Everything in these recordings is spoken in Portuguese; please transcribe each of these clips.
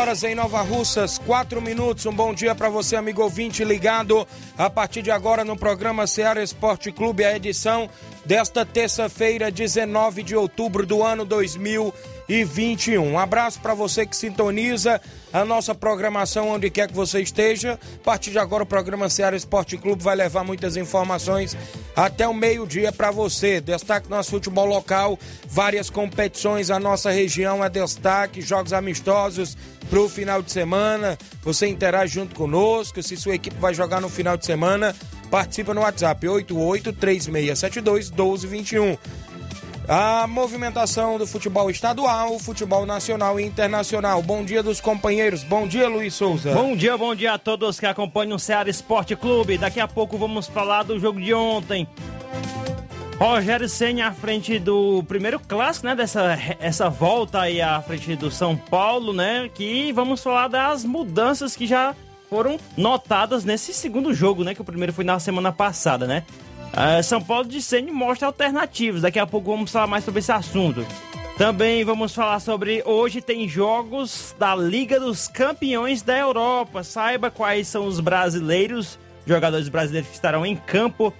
Horas em Nova Russas, 4 minutos. Um bom dia para você, amigo ouvinte, ligado a partir de agora no programa Ceará Esporte Clube, a edição desta terça-feira, 19 de outubro do ano 2021. Um abraço para você que sintoniza a nossa programação onde quer que você esteja. A partir de agora, o programa Ceará Esporte Clube vai levar muitas informações até o meio-dia para você. Destaque nosso futebol local, várias competições, a nossa região é destaque, jogos amistosos para o final de semana. Você interage junto conosco. Se sua equipe vai jogar no final de semana, participa no WhatsApp 8836721221. A movimentação do futebol estadual, futebol nacional e internacional. Bom dia dos companheiros. Bom dia, Luiz Souza. Bom dia, bom dia a todos que acompanham o Ceará Esporte Clube. Daqui a pouco vamos falar do jogo de ontem. Rogério Senna à frente do primeiro clássico, né? Dessa essa volta aí à frente do São Paulo, né? Que vamos falar das mudanças que já foram notadas nesse segundo jogo, né? Que o primeiro foi na semana passada, né? Uh, São Paulo de Senna mostra alternativas. Daqui a pouco vamos falar mais sobre esse assunto. Também vamos falar sobre hoje tem jogos da Liga dos Campeões da Europa. Saiba quais são os brasileiros, jogadores brasileiros que estarão em campo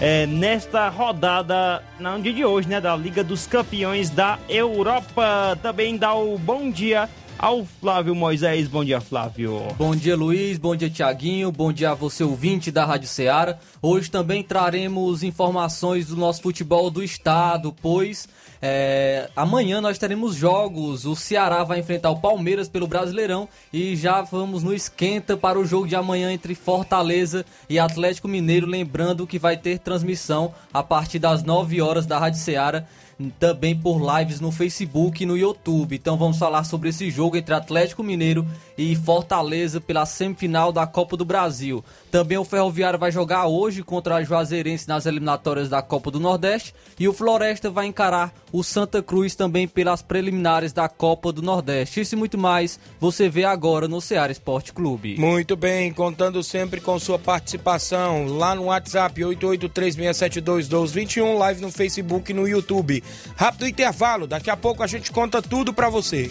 é, nesta rodada, no dia de hoje, né, da Liga dos Campeões da Europa. Também dá o bom dia ao Flávio Moisés. Bom dia, Flávio. Bom dia, Luiz. Bom dia, Tiaguinho. Bom dia a você, ouvinte da Rádio Ceará. Hoje também traremos informações do nosso futebol do estado, pois é, amanhã nós teremos jogos. O Ceará vai enfrentar o Palmeiras pelo Brasileirão e já vamos no esquenta para o jogo de amanhã entre Fortaleza e Atlético Mineiro. Lembrando que vai ter transmissão a partir das 9 horas da Rádio Ceará também por lives no Facebook e no YouTube. Então vamos falar sobre esse jogo entre Atlético Mineiro e Fortaleza pela semifinal da Copa do Brasil. Também o Ferroviário vai jogar hoje contra a Juazeirense nas eliminatórias da Copa do Nordeste e o Floresta vai encarar o Santa Cruz também pelas preliminares da Copa do Nordeste. Isso e muito mais você vê agora no Ceará Esporte Clube. Muito bem, contando sempre com sua participação lá no WhatsApp 8836721221, live no Facebook e no YouTube. Rápido intervalo, daqui a pouco a gente conta tudo para você.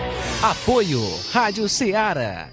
Apoio Rádio Ceará.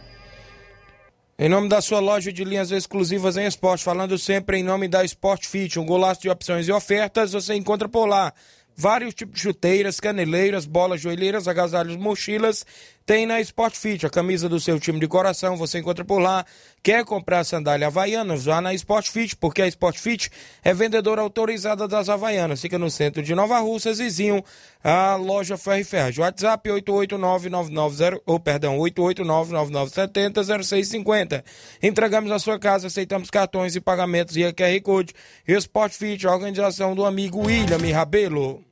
Em nome da sua loja de linhas exclusivas em esporte, falando sempre em nome da Sport Fit, um golaço de opções e ofertas, você encontra por lá vários tipos de chuteiras, caneleiras, bolas, joelheiras, agasalhos, mochilas, tem na Sport Fit, a camisa do seu time de coração, você encontra por lá. Quer comprar sandália Havaianas? Vá na Sport Fit, porque a Sport Fit é vendedora autorizada das Havaianas. Fica no centro de Nova Russa, vizinho a loja Ferro e Ferro. WhatsApp 889-990, ou perdão, 889-9970-0650. Entregamos a sua casa, aceitamos cartões e pagamentos e QR Code. Sport Fit, a organização do amigo William Rabelo.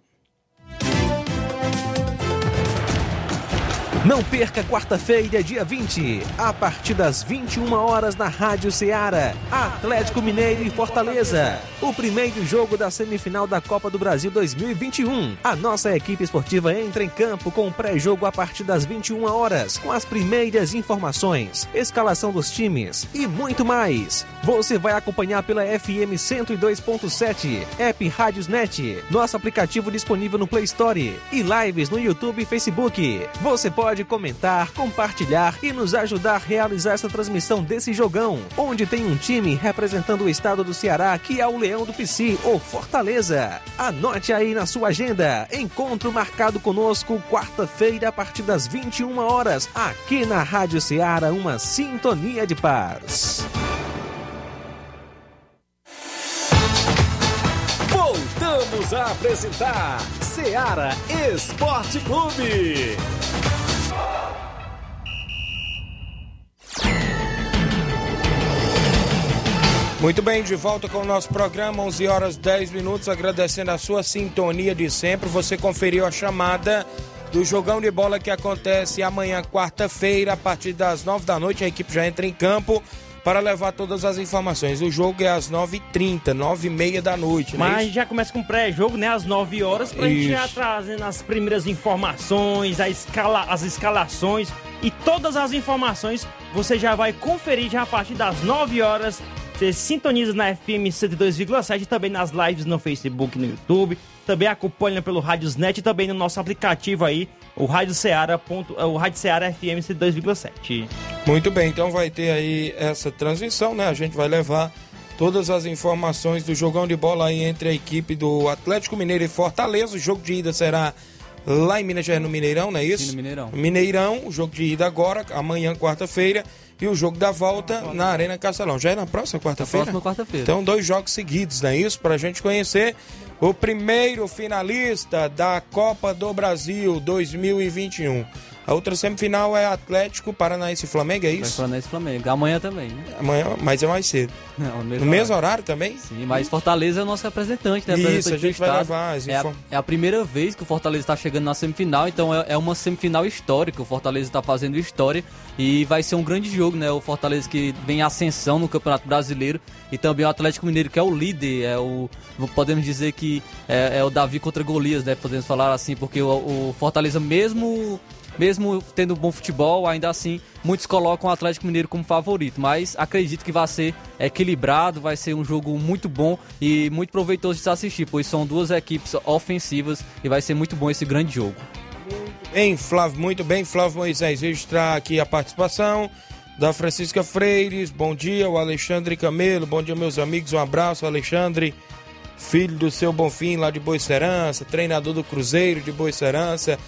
Não perca quarta-feira, dia 20, a partir das 21 horas na Rádio Ceará, Atlético Mineiro e Fortaleza. O primeiro jogo da semifinal da Copa do Brasil 2021. A nossa equipe esportiva entra em campo com o pré-jogo a partir das 21 horas, com as primeiras informações, escalação dos times e muito mais. Você vai acompanhar pela FM 102.7, app Rádiosnet, nosso aplicativo disponível no Play Store e lives no YouTube e Facebook. Você pode comentar, compartilhar e nos ajudar a realizar essa transmissão desse jogão, onde tem um time representando o estado do Ceará, que é o Leão do Pici, ou Fortaleza. Anote aí na sua agenda. Encontro marcado conosco quarta-feira a partir das 21 horas, aqui na Rádio Ceará, uma sintonia de paz. Voltamos a apresentar Ceará Esporte Clube. Muito bem, de volta com o nosso programa, 11 horas 10 minutos, agradecendo a sua sintonia de sempre. Você conferiu a chamada do jogão de bola que acontece amanhã, quarta-feira, a partir das 9 da noite. A equipe já entra em campo para levar todas as informações. O jogo é às 9h30, 9h30 da noite. Mas né? a gente já começa com pré-jogo, né? Às 9 horas, pra gente já trazendo as primeiras informações, a escala, as escalações e todas as informações você já vai conferir já a partir das 9 horas. Você sintoniza na FM 102,7 e também nas lives no Facebook e no YouTube. Também acompanha pelo Radiosnet e também no nosso aplicativo aí, o Rádio Ceará, ponto, o Rádio Ceará FM 102,7. Muito bem, então vai ter aí essa transmissão, né? A gente vai levar todas as informações do jogão de bola aí entre a equipe do Atlético Mineiro e Fortaleza. O jogo de ida será lá em Minas Gerais, no Mineirão, não é isso? Sim, no Mineirão. Mineirão, o jogo de ida agora, amanhã, quarta-feira. E o jogo da volta na Arena Castelão. Já é na próxima quarta-feira? Próxima quarta-feira. Então, dois jogos seguidos, não é isso? Pra gente conhecer o primeiro finalista da Copa do Brasil 2021. A outra semifinal é Atlético Paranaense e Flamengo, é isso? Flamengo e Flamengo. Amanhã também, né? Amanhã, mas é mais cedo. Não, no No mesmo horário também? Sim, mas Fortaleza é o nosso representante, né? Isso, Representante a gente vai levar as é, a, inform- é a primeira vez que o Fortaleza está chegando na semifinal, então é, é uma semifinal histórica. O Fortaleza está fazendo história e vai ser um grande jogo, né? O Fortaleza que vem em ascensão no Campeonato Brasileiro e também o Atlético Mineiro, que é o líder, é o. Podemos dizer que é, é o Davi contra Golias, né? Podemos falar assim, porque o, o Fortaleza, mesmo mesmo tendo bom futebol, ainda assim, muitos colocam o Atlético Mineiro como favorito. Mas acredito que vai ser equilibrado, vai ser um jogo muito bom e muito proveitoso de se assistir, pois são duas equipes ofensivas e vai ser muito bom esse grande jogo. Bem, Flávio, muito bem, Flávio Moisés, registrar aqui a participação da Francisca Freires, bom dia, o Alexandre Camelo, bom dia meus amigos, um abraço, Alexandre, filho do seu Bonfim lá de Boicerança, treinador do Cruzeiro de Boicerança,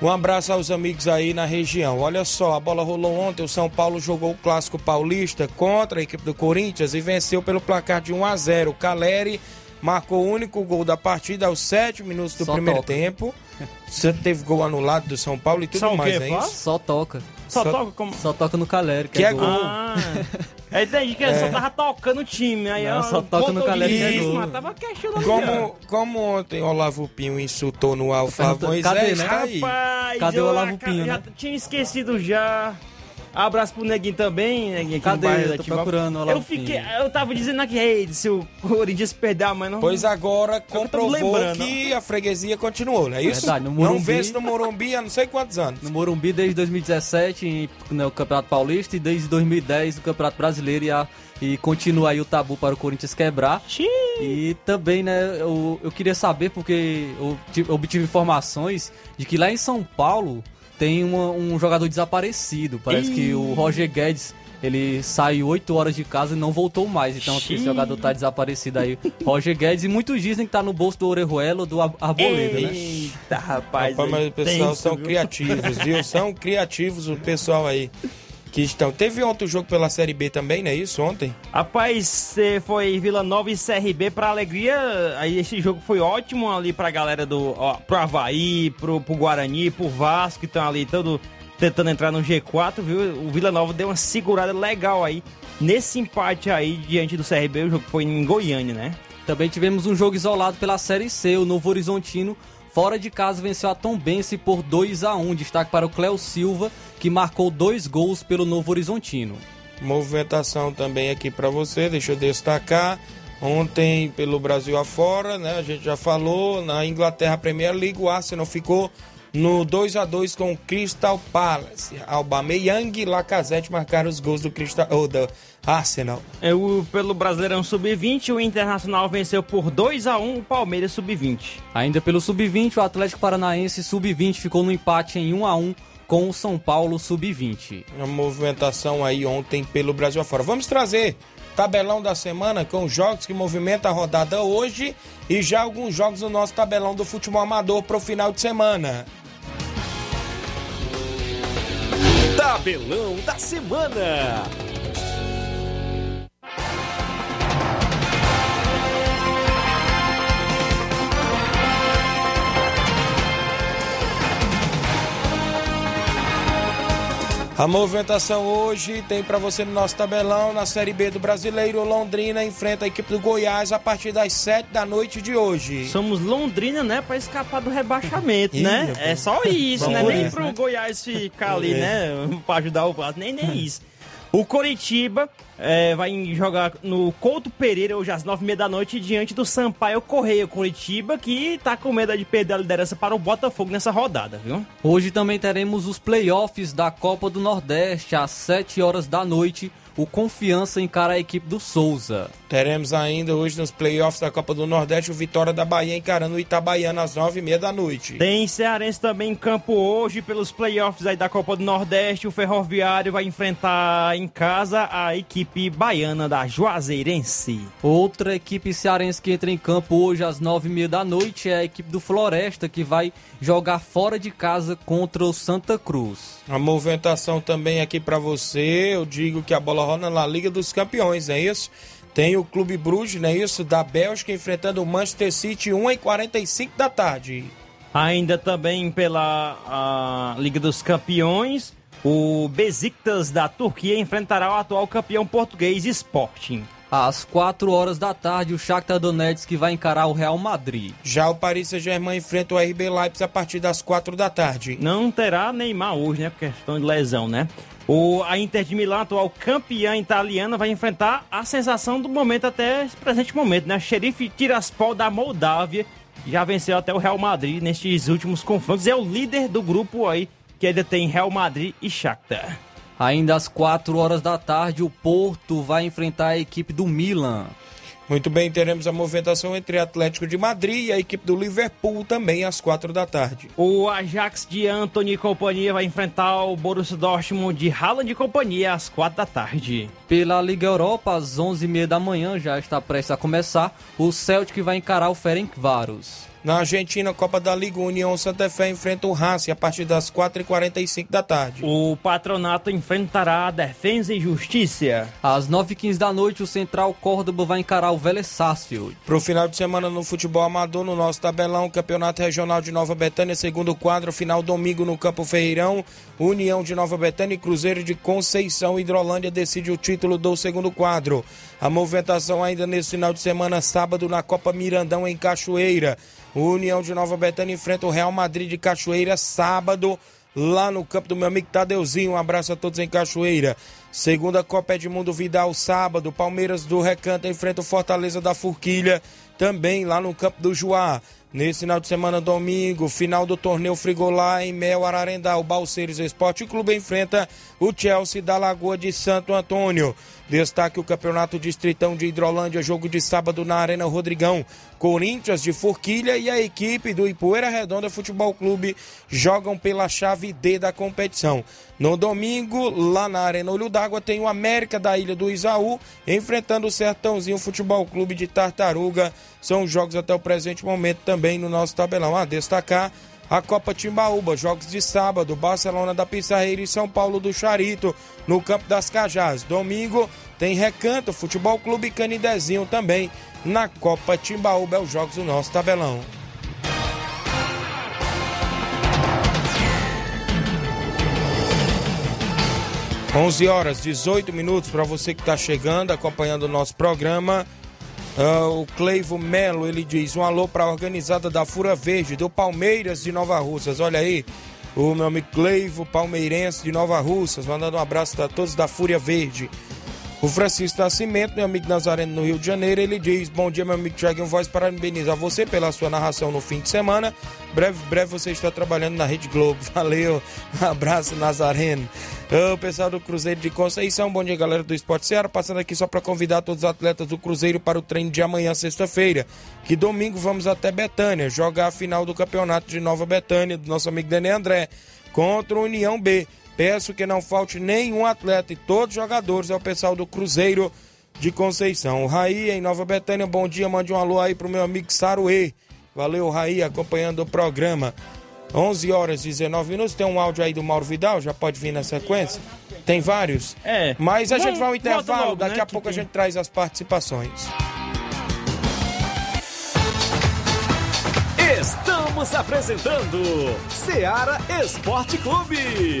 um abraço aos amigos aí na região. Olha só, a bola rolou ontem, o São Paulo jogou o Clássico Paulista contra a equipe do Corinthians e venceu pelo placar de 1 a 0 O Caleri marcou o único gol da partida aos 7 minutos do Só primeiro toca. tempo. Você teve gol anulado do São Paulo e tudo mais, quê, é isso? Só toca. Só, Só- toca como. Só toca no Caleri, que, Que é é gol. gol. Ah, eu entendi que ele só tava tocando o time. Aí Não, eu, só toca no Caleri vi que é gol. mas Tava questionando. Como, como ontem Olavo Pinho insultou no o Flávio Pergunta- cadê, Moisés, né? tá aí. Rapaz, Cadê o Olavo Pinho, Já né? tinha esquecido já. Abraço pro Neguinho também, Neguinho aqui Cadê? bairro Eu tô procurando Olavo Eu fiquei, eu tava dizendo aqui, ei, se o Corinthians perder amanhã não... Pois agora comprovou que a freguesia continuou, não é isso? Verdade, no Não Morumbi- vence no Morumbi há não sei quantos anos. No Morumbi desde 2017 em- no Campeonato Paulista e desde 2010 no Campeonato Brasileiro e, a- e continua aí o tabu para o Corinthians quebrar. Xiii. E também, né, eu, eu queria saber, porque eu tive- obtive informações de que lá em São Paulo tem uma- um jogador desaparecido. Parece que o Roger Guedes Ele saiu 8 horas de casa e não voltou mais. Então esse Xiii. jogador tá desaparecido aí. Roger Guedes e muitos dizem que tá no bolso do Orejuelo do Ar- Arboleda, né? Eita, rapaz. Rapaz, mas o pessoal tenso, são viu? criativos, viu? São criativos o pessoal aí que estão. Teve ontem jogo pela Série B também, não é isso? Ontem? Rapaz, foi Vila Nova e CRB pra alegria. Aí esse jogo foi ótimo ali pra galera do. Ó, pro Havaí, pro, pro Guarani, pro Vasco, que estão ali todo tentando entrar no G4, viu? O Vila Nova deu uma segurada legal aí. Nesse empate aí diante do CRB, o jogo foi em Goiânia, né? Também tivemos um jogo isolado pela Série C. O Novo Horizontino, fora de casa, venceu a Tombense por 2 a 1 Destaque para o Cléo Silva, que marcou dois gols pelo Novo Horizontino. Movimentação também aqui pra você, deixa eu destacar. Ontem, pelo Brasil afora, né? A gente já falou. Na Inglaterra Premier League, o Arsenal ficou no 2 a 2 com o Crystal Palace. Aubameyang e Lacazette marcaram os gols do Crystal, ou do Arsenal. É, o- pelo Brasileirão Sub-20, o Internacional venceu por 2 a 1 o Palmeiras Sub-20. Ainda pelo Sub-20, o Atlético Paranaense Sub-20 ficou no empate em 1 a 1 com o São Paulo Sub-20. Uma movimentação aí ontem pelo Brasil afora. Vamos trazer tabelão da semana com os jogos que movimentam a rodada hoje e já alguns jogos do nosso tabelão do futebol amador para o final de semana. Tabelão da semana. A movimentação hoje tem para você no nosso tabelão na Série B do Brasileiro. Londrina enfrenta a equipe do Goiás a partir das 7 da noite de hoje. Somos Londrina, né, pra escapar do rebaixamento, né? É só isso, né? Nem pro? Goiás ficar ali, né? Pra ajudar o Vasco, nem, nem isso. O Coritiba é, vai jogar no Couto Pereira hoje às nove e meia da noite diante do Sampaio Correia. Coritiba que tá com medo de perder a liderança para o Botafogo nessa rodada, viu? Hoje também teremos os playoffs da Copa do Nordeste às 7 horas da noite. O Confiança encara a equipe do Souza. Teremos ainda hoje nos playoffs da Copa do Nordeste o Vitória da Bahia encarando o Itabaiana às 9 e meia da noite. Tem Cearense também em campo hoje pelos playoffs aí da Copa do Nordeste. O Ferroviário vai enfrentar em casa a equipe baiana da Juazeirense. Outra equipe cearense que entra em campo hoje às 9h30 da noite é a equipe do Floresta, que vai jogar fora de casa contra o Santa Cruz. A movimentação também aqui para você, eu digo que a bola rola na Liga dos Campeões, é isso? Tem o Clube Bruges, não é isso? Da Bélgica enfrentando o Manchester City 1h45 da tarde. Ainda também pela a Liga dos Campeões, o Besiktas da Turquia enfrentará o atual campeão português Sporting. Às 4 horas da tarde, o Shakhtar Donetsk vai encarar o Real Madrid. Já o Paris Saint-Germain enfrenta o RB Leipzig a partir das 4 da tarde. Não terá Neymar hoje, né? Por questão de lesão, né? O, a Inter de Milão, atual campeã italiana, vai enfrentar a sensação do momento até esse presente momento, né? Xerife Tiraspol da Moldávia já venceu até o Real Madrid nestes últimos confrontos. É o líder do grupo aí, que ainda tem Real Madrid e Shakhtar. Ainda às 4 horas da tarde, o Porto vai enfrentar a equipe do Milan. Muito bem, teremos a movimentação entre Atlético de Madrid e a equipe do Liverpool também às 4 da tarde. O Ajax de Anthony e companhia vai enfrentar o Borussia Dortmund de Haaland e companhia às 4 da tarde. Pela Liga Europa, às 11h30 da manhã, já está prestes a começar, o Celtic vai encarar o Ferencváros. Na Argentina, Copa da Liga, União Santa Fé enfrenta o Racing a partir das 4h45 da tarde. O Patronato enfrentará a Defensa e Justiça. Às 9h15 da noite, o Central Córdoba vai encarar o Vélez Sarsfield. Pro final de semana no futebol amador, no nosso tabelão, Campeonato Regional de Nova Betânia, segundo quadro, final domingo no Campo Ferreirão, União de Nova Betânia e Cruzeiro de Conceição Hidrolândia decide o título do segundo quadro. A movimentação ainda nesse final de semana, sábado, na Copa Mirandão em Cachoeira. O União de Nova Betânia enfrenta o Real Madrid de Cachoeira, sábado, lá no campo do meu amigo Tadeuzinho. Um abraço a todos em Cachoeira. Segunda Copa Edmundo Vidal, sábado. Palmeiras do Recanto enfrenta o Fortaleza da Forquilha, também lá no campo do Juá. Nesse final de semana, domingo, final do torneio Frigolá em Mel Ararendá. O Balseiros Esporte Clube enfrenta o Chelsea da Lagoa de Santo Antônio. Destaque o Campeonato Distritão de Hidrolândia, jogo de sábado na Arena Rodrigão. Corinthians de Forquilha e a equipe do Ipueira Redonda Futebol Clube jogam pela chave D da competição. No domingo, lá na Arena Olho d'Água, tem o América da Ilha do Isaú enfrentando o Sertãozinho Futebol Clube de Tartaruga. São jogos até o presente momento também no nosso tabelão. A destacar a Copa Timbaúba, jogos de sábado, Barcelona da Pissarreira e São Paulo do Charito, no Campo das Cajás. Domingo tem Recanto, Futebol Clube Canidezinho também na Copa Timbaúba, é os jogos do nosso tabelão. Onze horas 18 minutos para você que está chegando, acompanhando o nosso programa. Uh, o Cleivo Melo, ele diz, um alô para a organizada da Fura Verde, do Palmeiras de Nova Russas. Olha aí, o meu amigo Cleivo, palmeirense de Nova Russas, mandando um abraço a todos da Fúria Verde. O Francisco Nascimento, meu amigo Nazareno no Rio de Janeiro, ele diz: Bom dia, meu amigo Tiaguinho Voz, parabenizar você pela sua narração no fim de semana. Breve, breve você está trabalhando na Rede Globo. Valeu, um abraço, Nazareno. O pessoal do Cruzeiro de Conceição, bom dia, galera do Esporte Ceará. Passando aqui só para convidar todos os atletas do Cruzeiro para o treino de amanhã, sexta-feira. Que domingo vamos até Betânia, jogar a final do campeonato de Nova Betânia, do nosso amigo Dene André, contra o União B. Peço que não falte nenhum atleta e todos os jogadores, é o pessoal do Cruzeiro de Conceição. O Raí em Nova Betânia, bom dia, mande um alô aí pro meu amigo Saruê. Valeu, Raí, acompanhando o programa. 11 horas e 19 minutos, tem um áudio aí do Mauro Vidal, já pode vir na sequência? Tem vários? É. Mas a Vamos- gente vai ao intervalo, logo, daqui né, a pouco a tem- gente traz as participações. Estamos apresentando Seara Esporte Clube.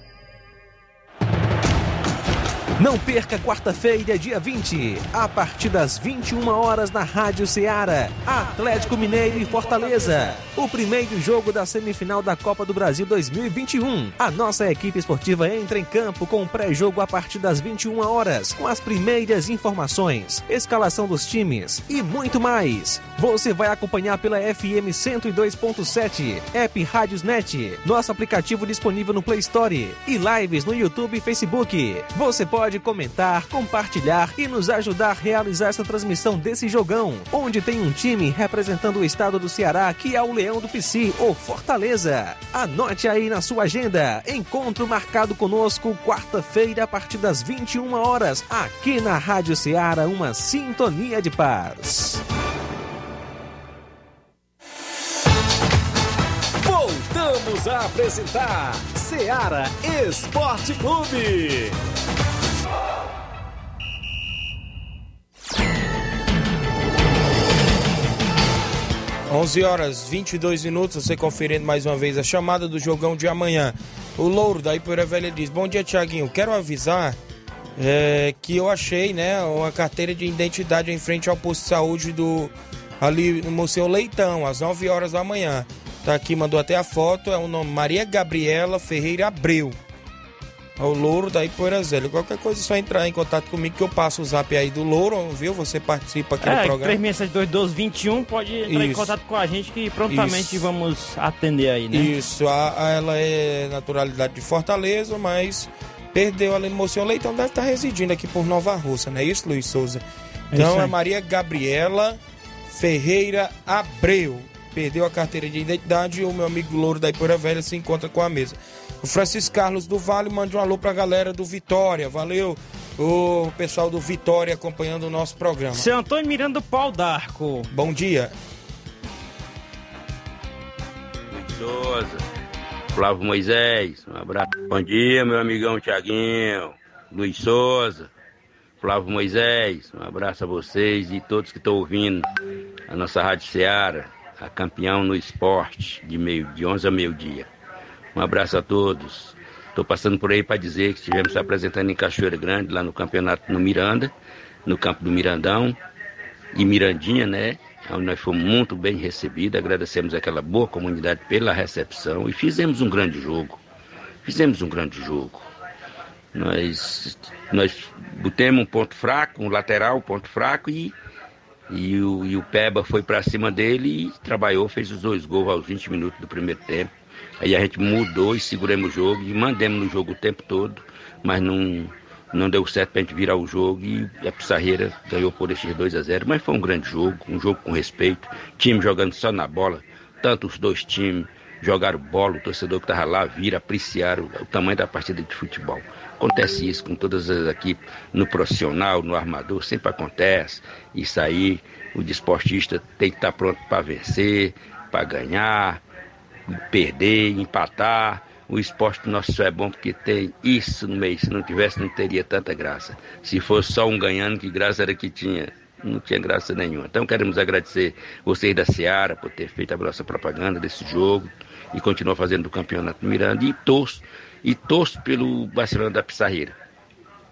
Não perca quarta-feira, dia 20, a partir das 21 horas na Rádio Ceará, Atlético Mineiro e Fortaleza. O primeiro jogo da semifinal da Copa do Brasil 2021. A nossa equipe esportiva entra em campo com o pré-jogo a partir das 21 horas, com as primeiras informações, escalação dos times e muito mais. Você vai acompanhar pela FM 102.7, app Rádiosnet, nosso aplicativo disponível no Play Store e lives no YouTube e Facebook. Você pode comentar, compartilhar e nos ajudar a realizar essa transmissão desse jogão, onde tem um time representando o estado do Ceará, que é o Leão do Pici, ou Fortaleza. Anote aí na sua agenda, encontro marcado conosco quarta-feira a partir das 21 horas, aqui na Rádio Ceará, uma sintonia de paz. Voltamos a apresentar Seara Esporte Clube. 11 horas 22 minutos, você conferindo mais uma vez a chamada do jogão de amanhã. O Louro da Ipoeira Velha diz: Bom dia, Tiaguinho. Quero avisar é, que eu achei né, uma carteira de identidade em frente ao posto de saúde do ali no Museu Leitão, às 9 horas da manhã. Tá aqui, mandou até a foto, é o nome Maria Gabriela Ferreira Abreu. É o Louro da Ipoeira Velha. Qualquer coisa é só entrar em contato comigo que eu passo o zap aí do Louro, viu? Você participa aqui do É, programa. 36721221 pode entrar em Isso. contato com a gente que prontamente Isso. vamos atender aí, né? Isso, a, a- ela é naturalidade de Fortaleza, mas perdeu no Moção Leitão, deve estar residindo aqui por Nova Russa, não é isso, Luiz Souza? É Então é, aí. Maria Gabriela Ferreira Abreu. Perdeu a carteira de identidade e o meu amigo Louro da Ipoeira Velha se encontra com a mesa. O Francisco Carlos do Vale manda um alô pra galera do Vitória. Valeu, o pessoal do Vitória acompanhando o nosso programa. Seu Antônio Miranda do Pau d'Arco. Bom dia. Souza, Flávio Moisés, um abraço. Bom dia, meu amigão Tiaguinho, Luiz Souza, Flávio Moisés, um abraço a vocês e todos que estão ouvindo a nossa Rádio Seara, a campeão no esporte, de, meio, de 11 a meio-dia. Um abraço a todos. Estou passando por aí para dizer que estivemos se apresentando em Cachoeira Grande, lá no campeonato no Miranda, no campo do Mirandão e Mirandinha, né? onde nós fomos muito bem recebidos, agradecemos aquela boa comunidade pela recepção e fizemos um grande jogo. Fizemos um grande jogo. Nós, nós botemos um ponto fraco, um lateral, um ponto fraco e, e, o, e o Peba foi para cima dele e trabalhou, fez os dois gols aos 20 minutos do primeiro tempo. Aí a gente mudou e seguramos o jogo e mandemos no jogo o tempo todo, mas não, não deu certo para a gente virar o jogo e a Pissarreira ganhou por esses 2 a 0 Mas foi um grande jogo, um jogo com respeito. Time jogando só na bola, tanto os dois times jogaram bola, o torcedor que estava lá vira, apreciar o, o, tamanho da partida de futebol. Acontece isso com todas as equipes, no profissional, no armador, sempre acontece. Isso aí, o desportista tem que estar pronto para vencer, para ganhar, perder, empatar o esporte nosso é bom porque tem isso no meio. Se não tivesse, não teria tanta graça. Se fosse só um ganhando, que graça era que tinha? Não tinha graça nenhuma. Então queremos agradecer vocês da Seara por ter feito a nossa propaganda desse jogo e continuar fazendo o campeonato Miranda. E torço, e torço pelo Barcelona da Pissarreira.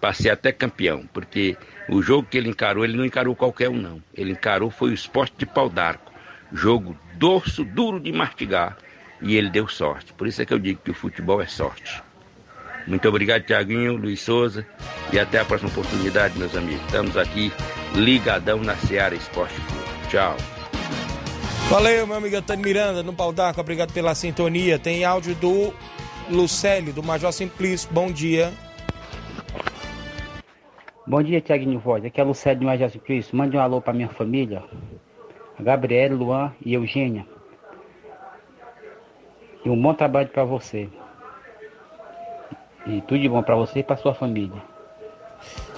Passei até campeão, porque o jogo que ele encarou, ele não encarou qualquer um, não. Ele encarou foi o esporte de pau d'arco. Jogo dorso, duro de mastigar e ele deu sorte. Por isso é que eu digo que o futebol é sorte. Muito obrigado, Tiaguinho, Luiz Souza, e até a próxima oportunidade, meus amigos. Estamos aqui ligadão na Seara Esporte Clube. Tchau. Valeu, meu amigo Antônio Miranda, no Pau d'Arco, obrigado pela sintonia. Tem áudio do Lucélio, do Major Simplício. Bom dia. Bom dia, Tiaguinho Voz. Aqui é Lucélio do Major Simplício. Mande um alô para minha família. A Gabriela, Luan e Eugênia. E um bom trabalho para você. E tudo de bom para você e para sua família.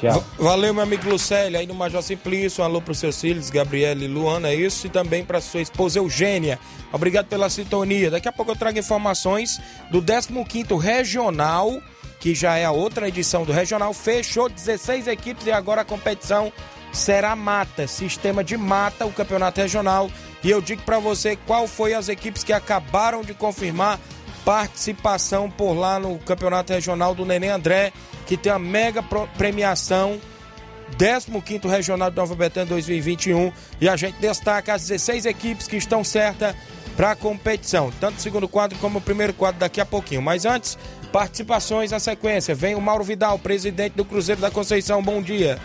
Tchau. Valeu, meu amigo Lucélio, aí no Major Simplício. Um alô para os seus filhos, Gabriela e Luana, é isso. E também para sua esposa Eugênia. Obrigado pela sintonia. Daqui a pouco eu trago informações do 15 Regional, que já é a outra edição do Regional. Fechou 16 equipes e agora a competição será mata, sistema de mata, o campeonato regional e eu digo para você qual foi as equipes que acabaram de confirmar participação por lá no Campeonato Regional do Neném André, que tem a mega premiação 15º Regional de Nova Betânia 2021 e a gente destaca as 16 equipes que estão certas para a competição, tanto o segundo quadro como o primeiro quadro daqui a pouquinho. Mas antes, participações na sequência. Vem o Mauro Vidal, presidente do Cruzeiro da Conceição. Bom dia.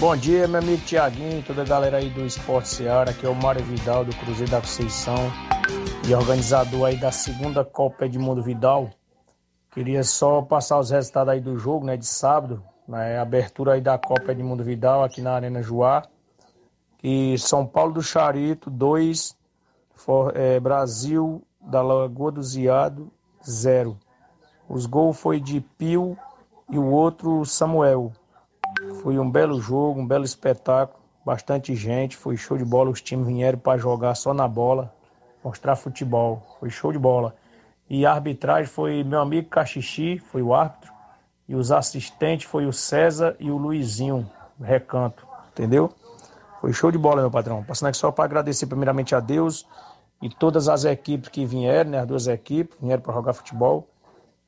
Bom dia, meu amigo Tiaguinho, toda a galera aí do Esporte Seara, aqui é o Mário Vidal do Cruzeiro da Conceição e organizador aí da segunda Copa Edmundo Vidal. Queria só passar os resultados aí do jogo, né, de sábado, né, abertura aí da Copa Edmundo Vidal aqui na Arena Joá. E São Paulo do Charito, 2, é, Brasil da Lagoa do Ziado, 0. Os gols foi de Pio e o outro Samuel. Foi um belo jogo, um belo espetáculo, bastante gente, foi show de bola. Os times vieram para jogar só na bola, mostrar futebol, foi show de bola. E a arbitragem foi meu amigo Caxixi, foi o árbitro, e os assistentes foi o César e o Luizinho, recanto, entendeu? Foi show de bola, meu patrão. Passando aqui só para agradecer primeiramente a Deus e todas as equipes que vieram, né, as duas equipes, vieram para jogar futebol.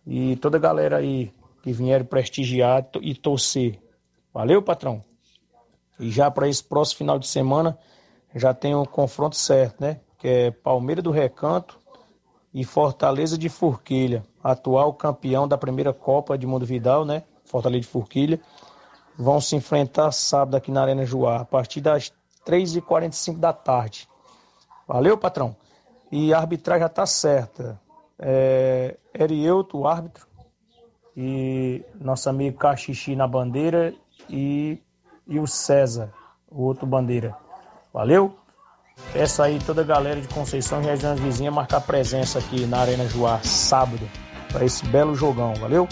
E toda a galera aí que vieram prestigiar e torcer Valeu, patrão. E já para esse próximo final de semana já tem o um confronto certo, né? Que é Palmeiras do Recanto e Fortaleza de Forquilha, atual campeão da primeira Copa de Mundo Vidal, né? Fortaleza de Forquilha. Vão se enfrentar sábado aqui na Arena Joá, a partir das 3h45 da tarde. Valeu, patrão. E a arbitragem já está certa. É, Erielto, o árbitro, e nosso amigo Caxixi na bandeira e, e o César, o outro bandeira. Valeu? Peço aí toda a galera de Conceição e regiões vizinhas marcar presença aqui na Arena Joá, sábado, para esse belo jogão, valeu?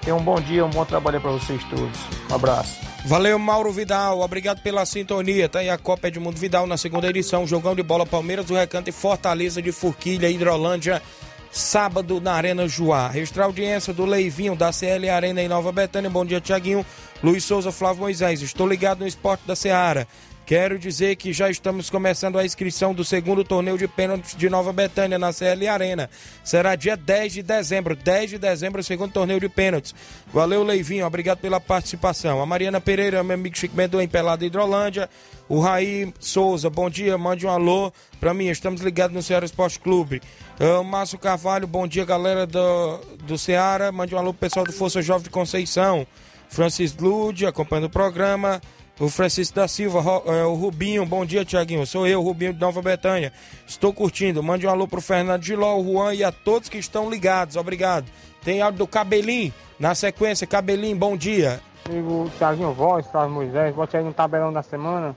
Tenham um bom dia, um bom trabalho para vocês todos. Um abraço. Valeu, Mauro Vidal. Obrigado pela sintonia. Tá aí a Copa Edmundo Vidal na segunda edição. Jogão de bola Palmeiras do Recanto e Fortaleza de Forquilha, Hidrolândia. Sábado na Arena Joá. Registrar audiência do Leivinho da CL Arena em Nova Betânia. Bom dia, Tiaguinho. Luiz Souza, Flávio Moisés. Estou ligado no esporte da Seara. Quero dizer que já estamos começando a inscrição do segundo torneio de pênaltis de Nova Betânia na CL Arena. Será dia 10 de dezembro. 10 de dezembro, o segundo torneio de pênaltis. Valeu, Leivinho. Obrigado pela participação. A Mariana Pereira, meu amigo Chico Mendoim, Pelada Hidrolândia. O Raí Souza, bom dia. Mande um alô para mim. Estamos ligados no Ceará Esporte Clube. Uh, Márcio Carvalho, bom dia, galera do, do Ceará. Mande um alô pro pessoal do Força Jovem de Conceição. Francis Lude, acompanhando o programa. O Francisco da Silva, é, o Rubinho, bom dia, Tiaguinho. Sou eu, Rubinho de Nova Betânia. Estou curtindo. Mande um alô pro Fernando Giló, o Juan e a todos que estão ligados. Obrigado. Tem áudio do Cabelinho. Na sequência, Cabelinho, bom dia. Amigo Tiaguinho Voz, Flávio Moisés, bote aí no tabelão da semana.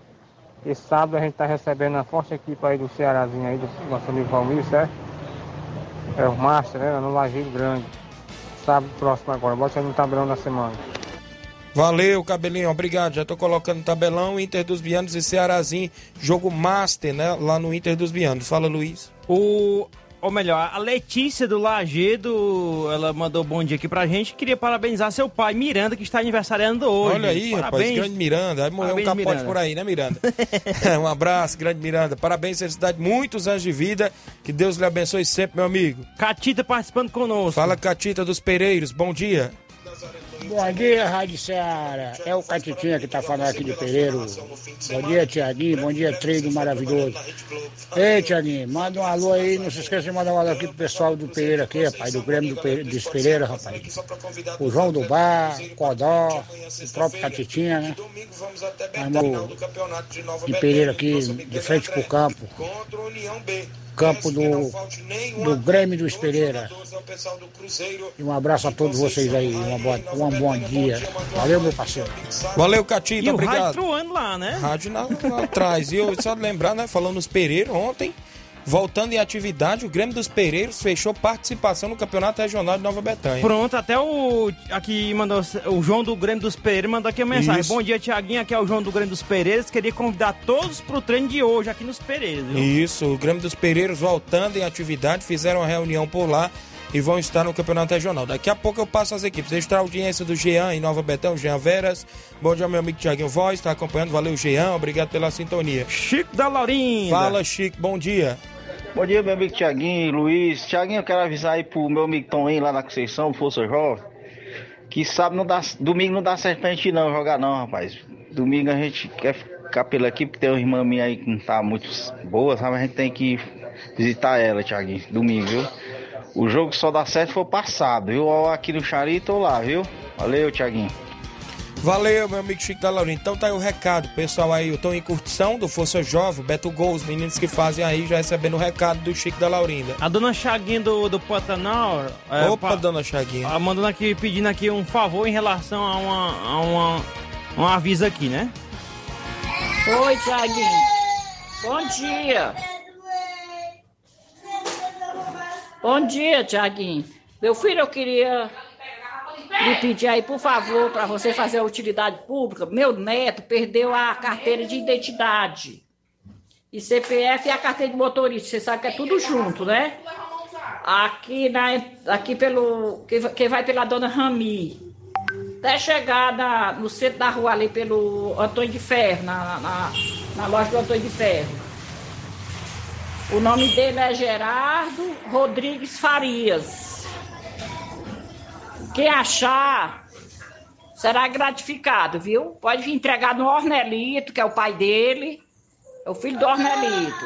Esse sábado a gente tá recebendo a forte equipe aí do Cearazinho aí, do nosso amigo Valmir, certo? É o Master, né? No Lajeiro Grande. Sábado próximo agora. Bote aí no tabelão da semana. Valeu, Cabelinho, obrigado. Já tô colocando tabelão Inter dos Bianos e Cearazinho, jogo Master, né? Lá no Inter dos Bianos. Fala, Luiz. O. Ou melhor, a Letícia do Lagedo, ela mandou bom dia aqui pra gente. Queria parabenizar seu pai, Miranda, que está aniversariando hoje. Olha aí, Parabéns. rapaz, grande Miranda. Vai morrer um capote Miranda. por aí, né, Miranda? um abraço, grande Miranda. Parabéns, felicidade, muitos anos de vida. Que Deus lhe abençoe sempre, meu amigo. Catita participando conosco. Fala, Catita dos Pereiros, bom dia. Bom dia, Rádio Ceará. É o Catitinha que tá falando aqui de Pereiro. Bom dia, Tiaguinho. Bom dia, treino maravilhoso. Ei, Tiaguinho, manda um alô aí. Não se esqueça de mandar um alô aqui pro pessoal do Pereira aqui, rapaz, do Grêmio do Pereira, dos Pereira, rapaz. O João do Bar, Codó, o próprio Catitinha, né? Irmão de Pereira aqui, de frente pro campo. Campo do, do Grêmio dos Pereira. E um abraço a todos vocês aí. Uma boa, um bom dia. Valeu, meu parceiro. Valeu, Catita, obrigado. rádio lá, né? Rádio lá, lá atrás. E eu só lembrar, né, falando nos Pereiros ontem, voltando em atividade, o Grêmio dos Pereiros fechou participação no Campeonato Regional de Nova Betânia. Pronto, até o aqui mandou o João do Grêmio dos Pereiros mandou aqui a mensagem. Isso. Bom dia, Tiaguinho. Aqui é o João do Grêmio dos Pereiros. Queria convidar todos pro treino de hoje aqui nos Pereiros. viu? Isso, o Grêmio dos Pereiros voltando em atividade, fizeram uma reunião por lá e vão estar no Campeonato Regional. Daqui a pouco eu passo as equipes. Extra audiência do Jean em Nova Betão, Jean Veras. Bom dia, meu amigo Tiaguinho Voz, está acompanhando. Valeu, Jean, obrigado pela sintonia. Chico da Laurinda. Fala, Chico, bom dia. Bom dia, meu amigo Tiaguinho, Luiz. Tiaguinho, eu quero avisar aí pro meu amigo Toninho lá na Conceição, Força Jovem, que sabe não dá, domingo não dá certo pra gente não jogar não, rapaz. Domingo a gente quer ficar pela aqui, porque tem uma irmã minha aí que não tá muito boa, sabe? A gente tem que visitar ela, Tiaguinho, domingo, viu? O jogo só dá certo for passado, viu? Aqui no Charito ou lá, viu? Valeu, Tiaguinho. Valeu, meu amigo Chico da Laurinda. Então tá aí o recado, pessoal aí, eu tô em curtição do Força Jovem, Beto Gol, os meninos que fazem aí já recebendo o recado do Chico da Laurinda. A dona Chaguinha do, do Pantanal. é, Opa, pa- dona Chaguinha. ela mandando aqui, pedindo aqui um favor em relação a uma. a uma. um aviso aqui, né? Oi, Tiaguinho. Bom dia. Bom dia, Tiaguinho. Meu filho, eu queria lhe pedir aí, por favor, para você fazer a utilidade pública. Meu neto perdeu a carteira de identidade. E CPF e a carteira de motorista. Você sabe que é tudo junto, né? Aqui, na, aqui pelo. Que, que vai pela dona Rami. Até chegar na- no centro da rua ali pelo Antônio de Ferro, na, na, na loja do Antônio de Ferro. O nome dele é Gerardo Rodrigues Farias. Quem achar será gratificado, viu? Pode vir entregar no Ornelito, que é o pai dele. É o filho do Ornelito.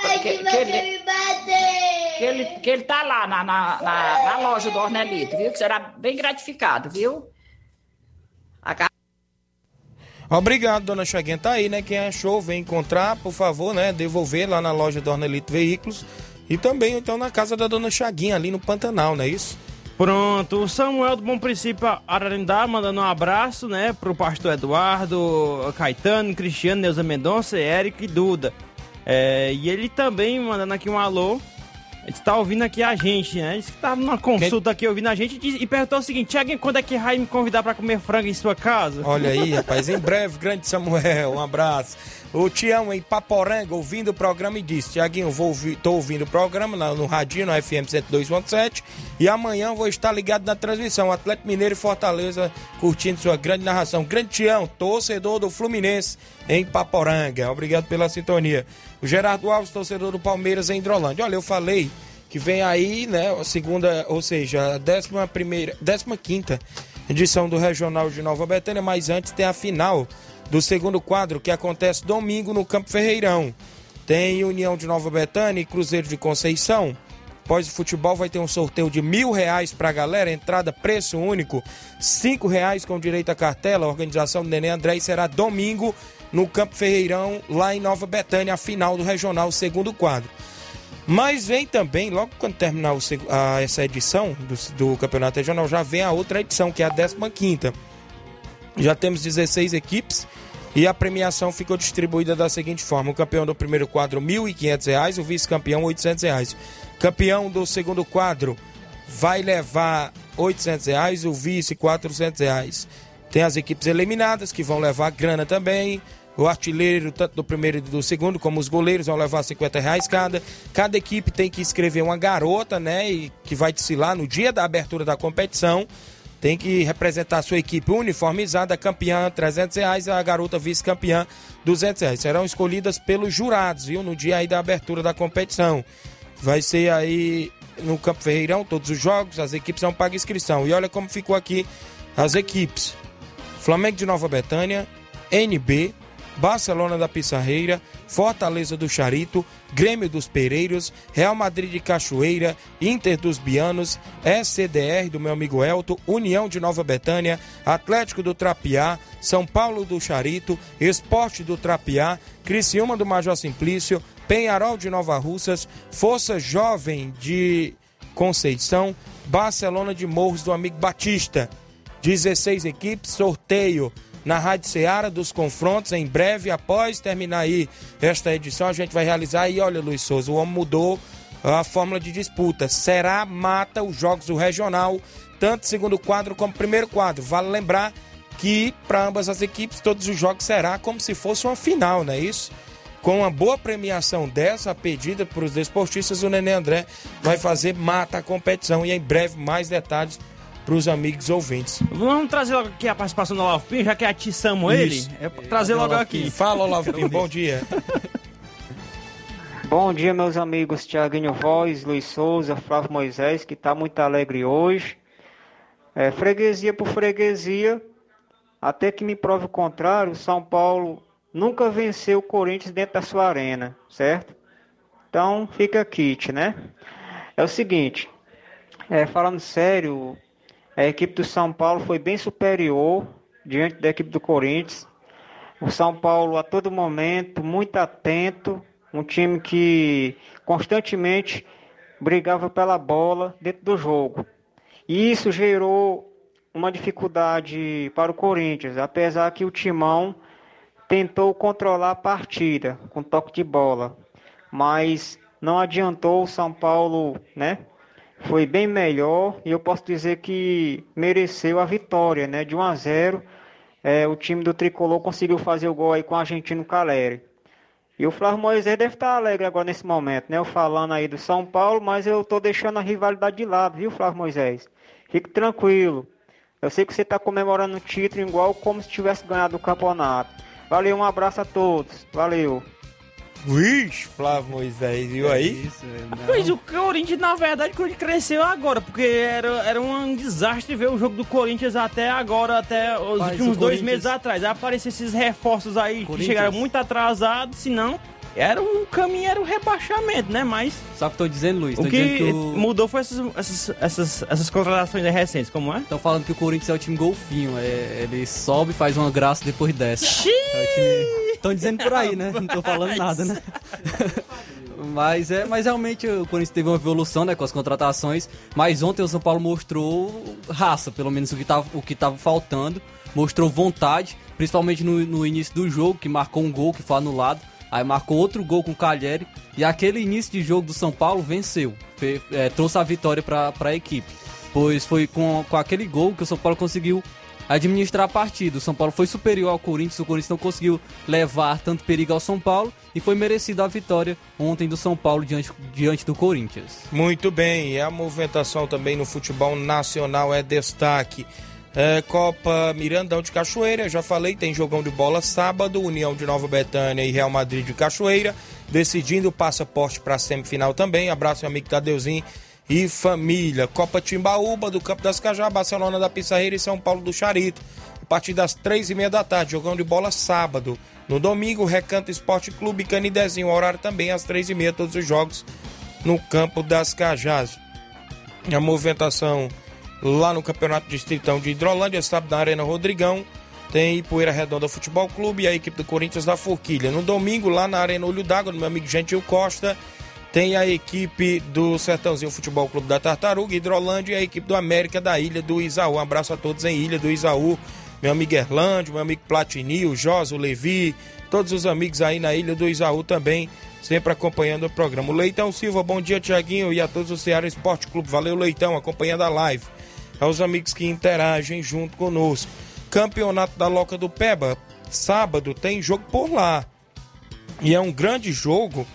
Que, que ele, que, ele, que ele tá lá na, na, na, na loja do Ornelito, viu? Que será bem gratificado, viu? A Obrigado, dona Chaguinha. Tá aí, né? Quem achou, vem encontrar, por favor, né? Devolver lá na loja do Ornelito Veículos. E também, então, na casa da dona Chaguinha, ali no Pantanal, não é isso? Pronto, o Samuel do Bom Princípio Ararindá mandando um abraço, né, pro pastor Eduardo, Caetano, Cristiano, Neuza Mendonça, Eric e Duda. É, e ele também mandando aqui um alô. Ele está ouvindo aqui a gente, né? Ele estava numa consulta aqui ouvindo a gente e, e perguntou o seguinte: Tiaguinho, quando é que vai me convidar para comer frango em sua casa? Olha aí, rapaz, em breve, grande Samuel, um abraço. O Tião em Paporanga, ouvindo o programa, e disse: Tiaguinho, vou ouvir, tô ouvindo o programa na- no Radinho, no FM 102.7, e amanhã vou estar ligado na transmissão. Atlético Mineiro e Fortaleza, curtindo sua grande narração. Grande Tião, torcedor do Fluminense em Paporanga. Obrigado pela sintonia. O Gerardo Alves, torcedor do Palmeiras em Hidrolândia. Olha, eu falei que vem aí, né, a segunda, ou seja, a décima primeira, décima quinta edição do Regional de Nova Betânia, mas antes tem a final do segundo quadro que acontece domingo no Campo Ferreirão. Tem União de Nova Betânia e Cruzeiro de Conceição. Após o futebol vai ter um sorteio de mil reais pra galera, entrada preço único, cinco reais com direito à cartela, a organização do Nenê André será domingo no Campo Ferreirão, lá em Nova Betânia, a final do Regional, segundo quadro. Mas vem também, logo quando terminar o a- essa edição do, do Campeonato Regional, já vem a outra edição, que é a 15 Já temos 16 equipes e a premiação ficou distribuída da seguinte forma: o campeão do primeiro quadro, R$ 1.500, o vice-campeão, 800 reais. Campeão do segundo quadro vai levar 800 reais, o vice, 400 reais. Tem as equipes eliminadas que vão levar grana também. O artilheiro, tanto do primeiro e do segundo, como os goleiros, vão levar 50 reais cada. Cada equipe tem que escrever uma garota, né? E que vai desfilar no dia da abertura da competição. Tem que representar a sua equipe uniformizada, campeã, 300 reais, a garota vice-campeã, 200 reais. Serão escolhidas pelos jurados, viu? No dia aí da abertura da competição. Vai ser aí no Campo Ferreirão, todos os jogos, as equipes não pagam inscrição. E olha como ficou aqui as equipes. Flamengo de Nova Betânia, NB, Barcelona da Pissarreira, Fortaleza do Charito, Grêmio dos Pereiros, Real Madrid de Cachoeira, Inter dos Bianos, SCDR do meu amigo Elton, União de Nova Betânia, Atlético do Trapiá, São Paulo do Charito, Esporte do Trapiá, Criciúma do Major Simplício, Penharol de Nova Russas, Força Jovem de Conceição, Barcelona de Morros do amigo Batista. 16 equipes, sorteio na Rádio Ceará dos confrontos em breve, após terminar aí esta edição, a gente vai realizar e olha, Luiz Souza, o homem mudou a fórmula de disputa. Será mata os jogos do regional, tanto segundo quadro como primeiro quadro. Vale lembrar que para ambas as equipes todos os jogos será como se fosse uma final, não é isso? Com uma boa premiação dessa, pedida para os desportistas, o Nenê André vai fazer mata a competição e em breve mais detalhes para os amigos ouvintes. Vamos trazer logo aqui a participação do Olavo Pinho, já que atiçamos ele. Isso. É pra trazer logo aqui. Fala, Olavo Pinho, bom dia. Bom dia, meus amigos Tiaguinho Voz, Luiz Souza, Flávio Moisés, que está muito alegre hoje. É, freguesia por freguesia, até que me prove o contrário, o São Paulo nunca venceu o Corinthians dentro da sua arena, certo? Então fica kit, né? É o seguinte, é, falando sério, a equipe do São Paulo foi bem superior diante da equipe do Corinthians. O São Paulo a todo momento muito atento, um time que constantemente brigava pela bola dentro do jogo. E isso gerou uma dificuldade para o Corinthians, apesar que o Timão tentou controlar a partida com toque de bola, mas não adiantou o São Paulo, né? Foi bem melhor e eu posso dizer que mereceu a vitória, né? De 1 a 0. É, o time do Tricolor conseguiu fazer o gol aí com o argentino Caleri. E o Flávio Moisés deve estar alegre agora nesse momento, né? Eu falando aí do São Paulo, mas eu tô deixando a rivalidade de lado, viu, Flávio Moisés? Fique tranquilo. Eu sei que você está comemorando o título igual como se tivesse ganhado o campeonato. Valeu, um abraço a todos. Valeu. Vixe, Flávio Moisés, viu aí? Mas o Corinthians, na verdade, o Corinthians cresceu agora, porque era, era um desastre ver o jogo do Corinthians até agora, até os Mas últimos dois Corinthians- meses atrás. Apareceram esses reforços aí que chegaram muito atrasados, senão era um caminho, era o rebaixamento, né? Mas o que eu tô dizendo, Luiz? o Tô que, que o... mudou foi essas, essas, essas, essas contratações recentes, como é? Estão falando que o Corinthians é o time golfinho. É, ele sobe, faz uma graça depois desce. É o time... Estão dizendo por aí, né? Não tô falando nada, né? Mas, é, mas realmente o Corinthians teve uma evolução né, com as contratações. Mas ontem o São Paulo mostrou raça, pelo menos o que estava o que tava faltando. Mostrou vontade, principalmente no, no início do jogo, que marcou um gol que foi anulado. Aí marcou outro gol com o Calheri. E aquele início de jogo do São Paulo venceu. Fe, é, trouxe a vitória para a equipe. Pois foi com, com aquele gol que o São Paulo conseguiu administrar a partida. O São Paulo foi superior ao Corinthians, o Corinthians não conseguiu levar tanto perigo ao São Paulo e foi merecida a vitória ontem do São Paulo diante, diante do Corinthians. Muito bem, e a movimentação também no futebol nacional é destaque. É, Copa Mirandão de Cachoeira, já falei, tem jogão de bola sábado, União de Nova Betânia e Real Madrid de Cachoeira, decidindo o passaporte para a semifinal também. Abraço, meu amigo Tadeuzinho e família. Copa Timbaúba do Campo das Cajá, Barcelona da Pissarreira e São Paulo do Charito. A partir das três e meia da tarde, jogão de bola sábado. No domingo, Recanto Esporte Clube Canidezinho, horário também às três e meia, todos os jogos no Campo das Cajás. A movimentação lá no Campeonato Distritão de Hidrolândia, sábado na Arena Rodrigão. Tem Poeira Redonda Futebol Clube e a equipe do Corinthians da Forquilha. No domingo, lá na Arena Olho d'Água, do meu amigo Gentil Costa, tem a equipe do Sertãozinho Futebol Clube da Tartaruga, Hidrolândia e a equipe do América da Ilha do Isaú. Um abraço a todos em Ilha do Isaú. Meu amigo Erlândio, meu amigo Platini, o Josa, o Levi, todos os amigos aí na Ilha do Isaú também, sempre acompanhando o programa. O Leitão Silva, bom dia, Tiaguinho, e a todos o Ceará Esporte Clube. Valeu, Leitão, acompanhando a live. Aos amigos que interagem junto conosco. Campeonato da Loca do Peba, sábado tem jogo por lá. E é um grande jogo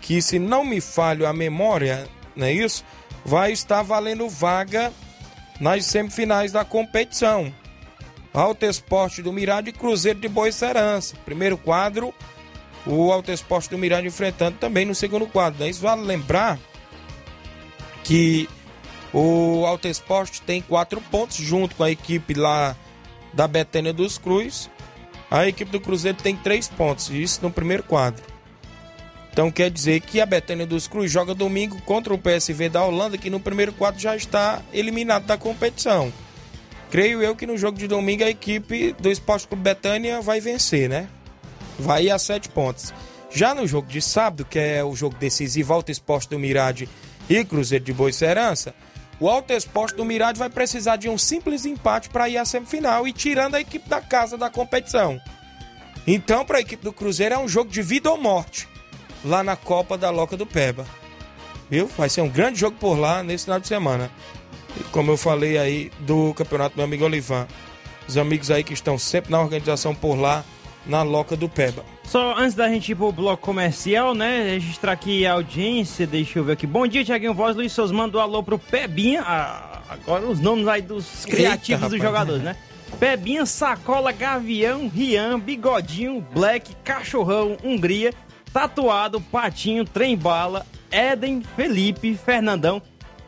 que, se não me falho a memória, não é isso? Vai estar valendo vaga nas semifinais da competição. Alto Esporte do Mirade e Cruzeiro de Boa Serança. Primeiro quadro, o Alto Esporte do Mirade enfrentando também no segundo quadro. Né? Isso vale lembrar que o Alto Esporte tem quatro pontos junto com a equipe lá da Betânia dos Cruz. A equipe do Cruzeiro tem três pontos, isso no primeiro quadro. Então quer dizer que a Betânia dos Cruz joga domingo contra o PSV da Holanda, que no primeiro quadro já está eliminado da competição. Creio eu que no jogo de domingo a equipe do Esporte Clube Betânia vai vencer, né? Vai a sete pontos. Já no jogo de sábado, que é o jogo decisivo Alto Esporte do Mirade e Cruzeiro de Boa Serança, o Alto Esporte do Mirade vai precisar de um simples empate para ir à semifinal e tirando a equipe da casa da competição. Então, para a equipe do Cruzeiro é um jogo de vida ou morte lá na Copa da Loca do Peba. Viu? Vai ser um grande jogo por lá nesse final de semana. E como eu falei aí do campeonato meu amigo Olivan. Os amigos aí que estão sempre na organização por lá, na Loca do Peba. Só antes da gente ir pro bloco comercial, né? Registrar aqui a audiência, deixa eu ver aqui. Bom dia, Tiaguinho Voz, Luiz Souza, manda um alô pro Pebinha. Ah, agora os nomes aí dos criativos Eita, dos jogadores, né? Pebinha, Sacola, Gavião, Rian, Bigodinho, Black, Cachorrão, Hungria, Tatuado, Patinho, Trem Bala, Eden, Felipe, Fernandão,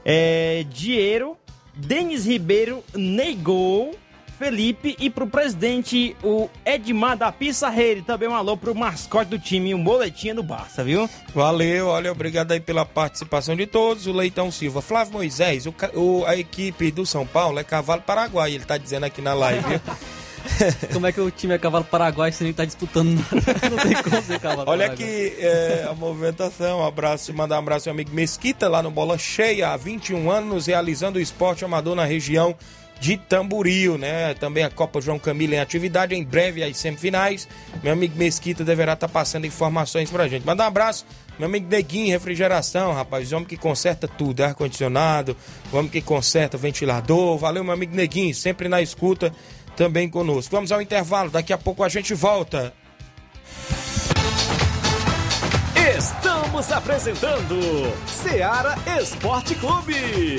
é, Diero, Denis Ribeiro, Neigol, Felipe e pro presidente, o Edmar da Pissarreira. Também um alô pro mascote do time, um boletinha do Barça, viu? Valeu, olha, obrigado aí pela participação de todos. O Leitão Silva, Flávio Moisés, o, o, a equipe do São Paulo é Cavalo Paraguai, ele tá dizendo aqui na live, viu? Como é que o time é cavalo paraguai se ele tá disputando? Não tem como ser cavalo Olha aqui é, a movimentação. Um abraço, mandar um abraço ao amigo Mesquita lá no Bola Cheia, há 21 anos, realizando o esporte amador na região de Tamboril, né? Também a Copa João Camilo em atividade, em breve as semifinais. Meu amigo Mesquita deverá estar tá passando informações pra gente. Manda um abraço, meu amigo Neguinho, refrigeração, rapaz, o homem que conserta tudo, ar-condicionado, o homem que conserta ventilador. Valeu, meu amigo Neguinho, sempre na escuta também conosco. Vamos ao intervalo, daqui a pouco a gente volta. Estamos apresentando Seara Esporte Clube.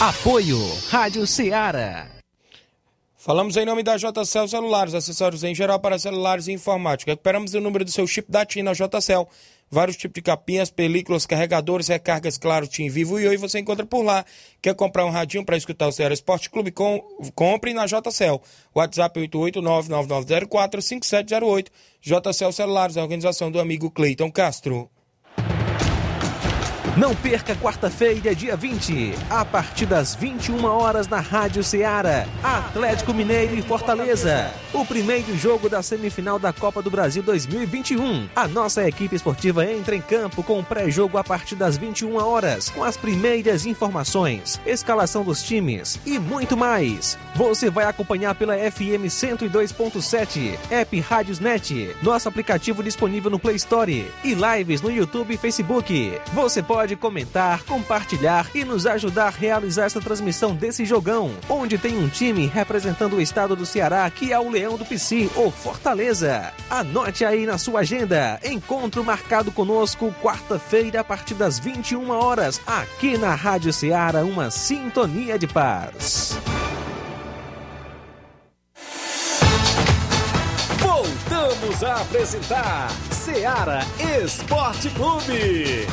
Apoio Rádio Ceará. Falamos em nome da JCL Celulares, acessórios em geral para celulares e informática. Recuperamos o número do seu chip da TIM na JCL. Vários tipos de capinhas, películas, carregadores, recargas, claro, TIM Vivo e Oi você encontra por lá. Quer comprar um radinho para escutar o Ceará Esporte Clube? Com, compre na JCL. WhatsApp 889-9904-5708. JCL Celulares, a organização do amigo Cleiton Castro. Não perca quarta-feira, dia 20, a partir das 21 horas na Rádio Ceará, Atlético Mineiro e Fortaleza. O primeiro jogo da semifinal da Copa do Brasil 2021. A nossa equipe esportiva entra em campo com o pré-jogo a partir das 21 horas, com as primeiras informações, escalação dos times e muito mais. Você vai acompanhar pela FM 102.7, app Rádios Net, nosso aplicativo disponível no Play Store e lives no YouTube e Facebook. Você pode comentar, compartilhar e nos ajudar a realizar essa transmissão desse jogão, onde tem um time representando o estado do Ceará, que é o Leão do Pici, ou Fortaleza. Anote aí na sua agenda. Encontro marcado conosco quarta-feira a partir das 21 horas, aqui na Rádio Ceará, uma sintonia de paz. Voltamos a apresentar Seara Esporte Clube.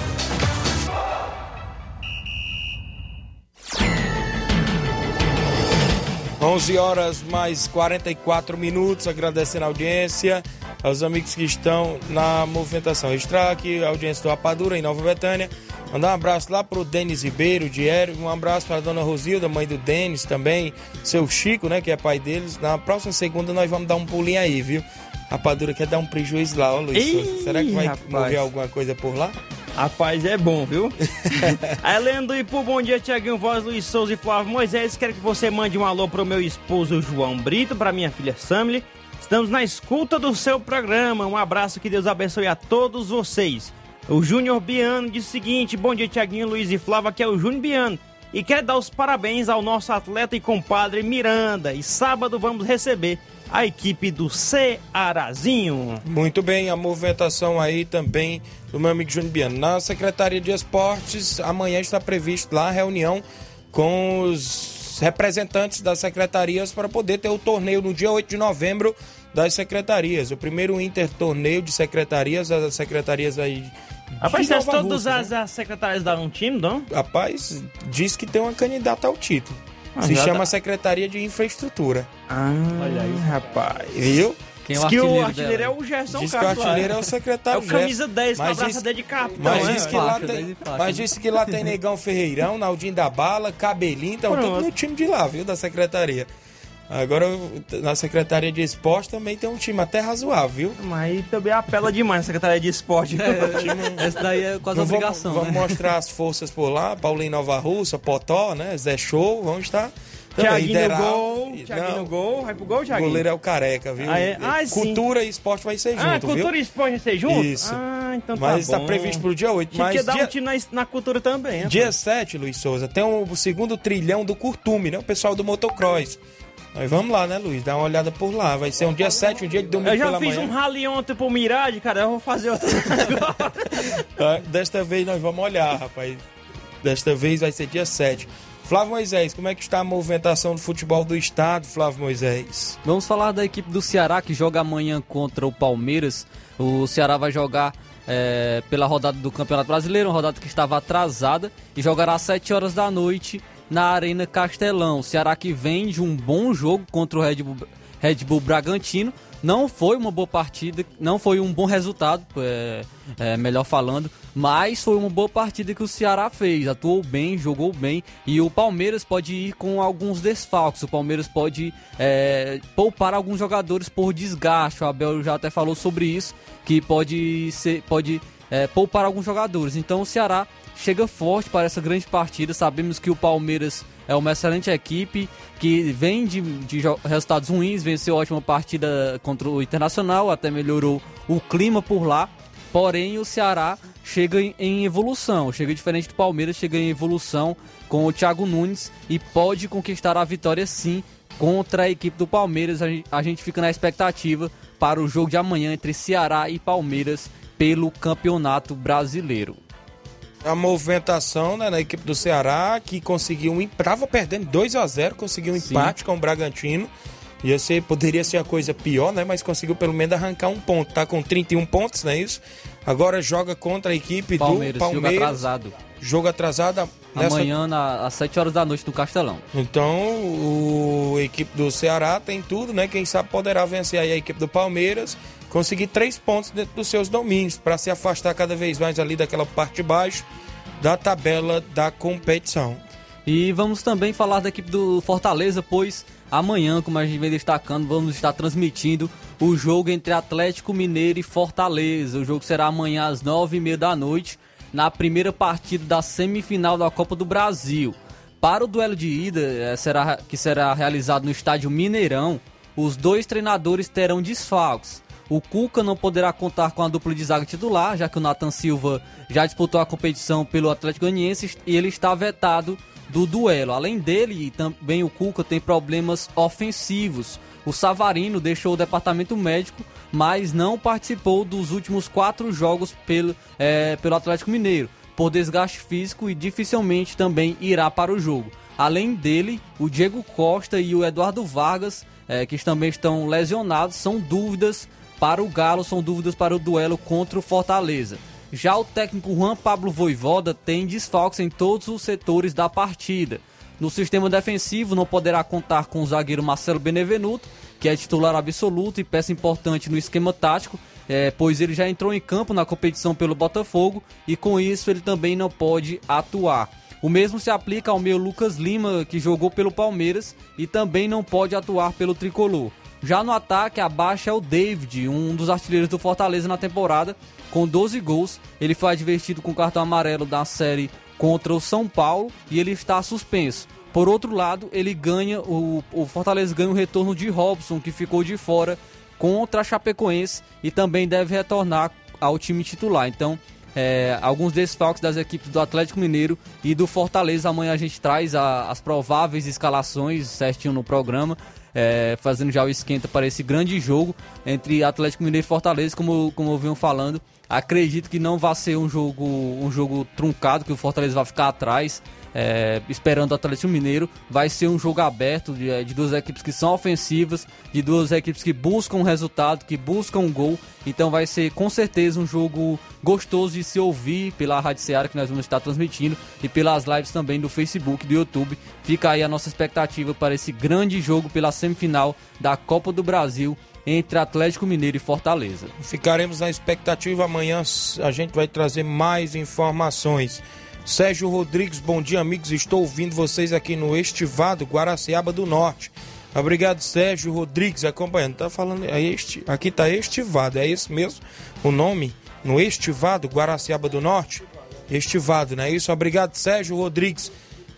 11 horas mais 44 minutos, agradecendo a audiência, aos amigos que estão na movimentação. Registrar aqui a audiência do Rapadura em Nova Betânia. Mandar um abraço lá pro Denis Ribeiro, Diério, um abraço para a dona Rosilda, mãe do Denis também, seu Chico, né, que é pai deles. Na próxima segunda nós vamos dar um pulinho aí, viu? Rapadura quer dar um prejuízo lá, ó Luiz. Ih, Será que vai rapaz. morrer alguma coisa por lá? Rapaz, é bom, viu? Helena do Ipu, bom dia, Tiaguinho Voz, Luiz Souza e Flávio Moisés. Quero que você mande um alô pro meu esposo João Brito, pra minha filha Samly. Estamos na escuta do seu programa. Um abraço, que Deus abençoe a todos vocês. O Júnior Biano diz o seguinte: Bom dia, Tiaguinho, Luiz e Flávio. Aqui é o Júnior Biano. E quer dar os parabéns ao nosso atleta e compadre Miranda. E sábado vamos receber a equipe do Cearazinho. Muito bem, a movimentação aí também do meu amigo Júnior Biano. Na Secretaria de Esportes, amanhã está previsto lá a reunião com os representantes das secretarias para poder ter o torneio no dia 8 de novembro das secretarias. O primeiro inter-torneio de secretarias, as secretarias aí. Rapaz, vocês todas Rússia, as, as secretárias daram um time, não? Rapaz, diz que tem uma candidata ao título. Ah, Se chama tá- Secretaria de Infraestrutura. Ah, olha aí, rapaz. Viu? Quem é o Diz que o artilheiro dela? é o Gerson Diz que o artilheiro é. é o secretário É o camisa Gerson. 10 com a Mas diz- braçadeira de capitão, Mas é, disse que ué. lá Faixa, tem, 10 faixa. mas disse que lá tem Negão Ferreirão, Naldinho da Bala, Cabelinho, então Pronto. tudo no time de lá, viu, da secretaria. Agora, na Secretaria de Esporte também tem um time até razoável, viu? Mas também apela demais a Secretaria de Esporte. Essa daí é quase vamos- obrigação, Vamos, né? mostrar as forças por lá, Paulinho Nova Russa, Potó, né, Zé Show, vamos estar... Tiaguinho no gol, Tiaguinho no gol, vai pro gol, O Tiaguinho? goleiro é o Careca, viu? Ah, é? Ah, sim. Cultura e esporte vai ser junto, Ah, viu? cultura e esporte vai ser junto? Isso. Ah, então tá Mas bom. está previsto pro dia 8. Tinha Mas que dar dia, um time na, na cultura também. dia rapaz. 7, Luiz Souza, tem o segundo trilhão do Curtume, né? O pessoal do motocross. Nós vamos lá, né, Luiz? Dar uma olhada por lá. Vai ser um dia 7, um dia de domingo Eu já pela fiz manhã. um rally ontem pro Mirage, cara. Eu vou fazer outro agora. Ah, Desta vez nós vamos olhar, rapaz. Desta vez vai ser dia 7. Flávio Moisés, como é que está a movimentação do futebol do estado, Flávio Moisés? Vamos falar da equipe do Ceará que joga amanhã contra o Palmeiras. O Ceará vai jogar é, pela rodada do Campeonato Brasileiro, uma rodada que estava atrasada, e jogará às 7 horas da noite na Arena Castelão. O Ceará que vem de um bom jogo contra o Red Bull, Red Bull Bragantino. Não foi uma boa partida, não foi um bom resultado, é, é, melhor falando, mas foi uma boa partida que o Ceará fez. Atuou bem, jogou bem e o Palmeiras pode ir com alguns desfalques. O Palmeiras pode é, poupar alguns jogadores por desgaste. O Abel já até falou sobre isso, que pode ser, pode é, poupar alguns jogadores. Então o Ceará chega forte para essa grande partida. Sabemos que o Palmeiras é uma excelente equipe que vem de, de resultados ruins, venceu ótima partida contra o Internacional, até melhorou o clima por lá. Porém, o Ceará chega em, em evolução, chega diferente do Palmeiras, chega em evolução com o Thiago Nunes e pode conquistar a vitória sim contra a equipe do Palmeiras. A gente, a gente fica na expectativa para o jogo de amanhã entre Ceará e Palmeiras pelo Campeonato Brasileiro. A movimentação né, na equipe do Ceará, que conseguiu um. Estava perdendo 2 a 0 conseguiu um Sim. empate com o Bragantino. Ia ser, poderia ser a coisa pior, né? Mas conseguiu pelo menos arrancar um ponto. Tá com 31 pontos, não é isso? Agora joga contra a equipe Palmeiras, do Palmeiras. jogo atrasado. Jogo atrasado nessa- Amanhã, na- às 7 horas da noite, no Castelão. Então, o a equipe do Ceará tem tudo, né? Quem sabe poderá vencer aí a equipe do Palmeiras, conseguir três pontos dentro dos seus domínios, para se afastar cada vez mais ali daquela parte de baixo da tabela da competição. E vamos também falar da equipe do Fortaleza, pois amanhã, como a gente vem destacando, vamos estar transmitindo o jogo entre Atlético Mineiro e Fortaleza. O jogo será amanhã às nove e meia da noite, na primeira partida da semifinal da Copa do Brasil. Para o duelo de ida, eh, será, que será realizado no estádio Mineirão, os dois treinadores terão desfalques. O Cuca não poderá contar com a dupla de zaga titular, já que o Nathan Silva já disputou a competição pelo Atlético Goianiense e ele está vetado do duelo. Além dele, também o Cuca tem problemas ofensivos. O Savarino deixou o departamento médico, mas não participou dos últimos quatro jogos pelo, eh, pelo Atlético Mineiro, por desgaste físico e dificilmente também irá para o jogo. Além dele, o Diego Costa e o Eduardo Vargas, eh, que também estão lesionados, são dúvidas para o Galo, são dúvidas para o duelo contra o Fortaleza. Já o técnico Juan Pablo Voivoda tem desfalques em todos os setores da partida. No sistema defensivo, não poderá contar com o zagueiro Marcelo Benevenuto, que é titular absoluto e peça importante no esquema tático, eh, pois ele já entrou em campo na competição pelo Botafogo e com isso ele também não pode atuar. O mesmo se aplica ao meu Lucas Lima, que jogou pelo Palmeiras e também não pode atuar pelo tricolor. Já no ataque, abaixo é o David, um dos artilheiros do Fortaleza na temporada, com 12 gols. Ele foi advertido com cartão amarelo da série contra o São Paulo e ele está suspenso. Por outro lado, ele ganha o, o Fortaleza ganha o retorno de Robson, que ficou de fora contra a Chapecoense e também deve retornar ao time titular. Então, é, alguns desfalques das equipes do Atlético Mineiro e do Fortaleza. Amanhã a gente traz a- as prováveis escalações certinho no programa, é, fazendo já o esquenta para esse grande jogo entre Atlético Mineiro e Fortaleza, como, como venho falando. Acredito que não vai ser um jogo, um jogo truncado, que o Fortaleza vai ficar atrás, é, esperando o Atlético Mineiro. Vai ser um jogo aberto de, de duas equipes que são ofensivas, de duas equipes que buscam resultado, que buscam gol. Então vai ser com certeza um jogo gostoso de se ouvir pela Rádio Seara que nós vamos estar transmitindo e pelas lives também do Facebook, do YouTube. Fica aí a nossa expectativa para esse grande jogo pela semifinal da Copa do Brasil entre Atlético Mineiro e Fortaleza. Ficaremos na expectativa. Amanhã a gente vai trazer mais informações. Sérgio Rodrigues, bom dia, amigos. Estou ouvindo vocês aqui no Estivado, Guaraciaba do Norte. Obrigado, Sérgio Rodrigues, acompanhando. Tá falando. É este, aqui tá Estivado, é esse mesmo o nome? No Estivado, Guaraciaba do Norte? Estivado, não é isso? Obrigado, Sérgio Rodrigues,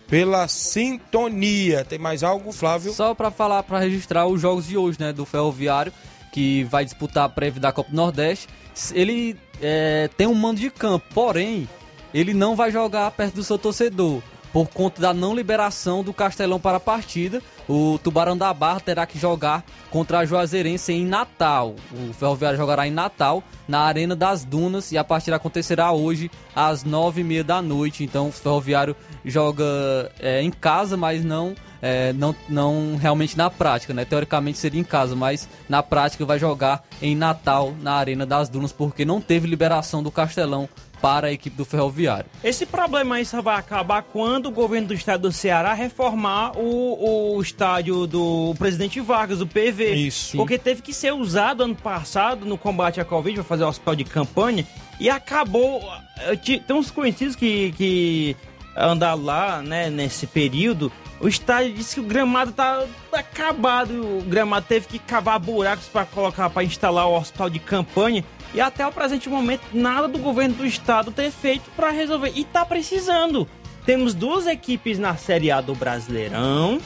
pela sintonia. Tem mais algo, Flávio? Só para falar, para registrar os jogos de hoje, né, do Ferroviário, que vai disputar a prévia da Copa do Nordeste. Ele é, tem um mando de campo, porém, ele não vai jogar perto do seu torcedor. Por conta da não liberação do Castelão para a partida, o Tubarão da Barra terá que jogar contra a Juazeirense em Natal. O Ferroviário jogará em Natal, na Arena das Dunas, e a partida acontecerá hoje às nove e meia da noite. Então o Ferroviário joga é, em casa, mas não, é, não, não realmente na prática, né? Teoricamente seria em casa, mas na prática vai jogar em Natal, na Arena das Dunas, porque não teve liberação do Castelão para a equipe do Ferroviário. Esse problema aí só vai acabar quando o governo do estado do Ceará reformar o, o estádio do presidente Vargas, o PV. Isso. Porque teve que ser usado ano passado no combate à Covid para fazer o hospital de campanha e acabou. eh, Tem uns conhecidos que, que andaram lá, né, nesse período. O estádio disse que o gramado tá acabado. O gramado teve que cavar buracos para colocar, para instalar o hospital de campanha. E até o presente momento, nada do governo do estado ter feito para resolver. E tá precisando. Temos duas equipes na Série A do Brasileirão.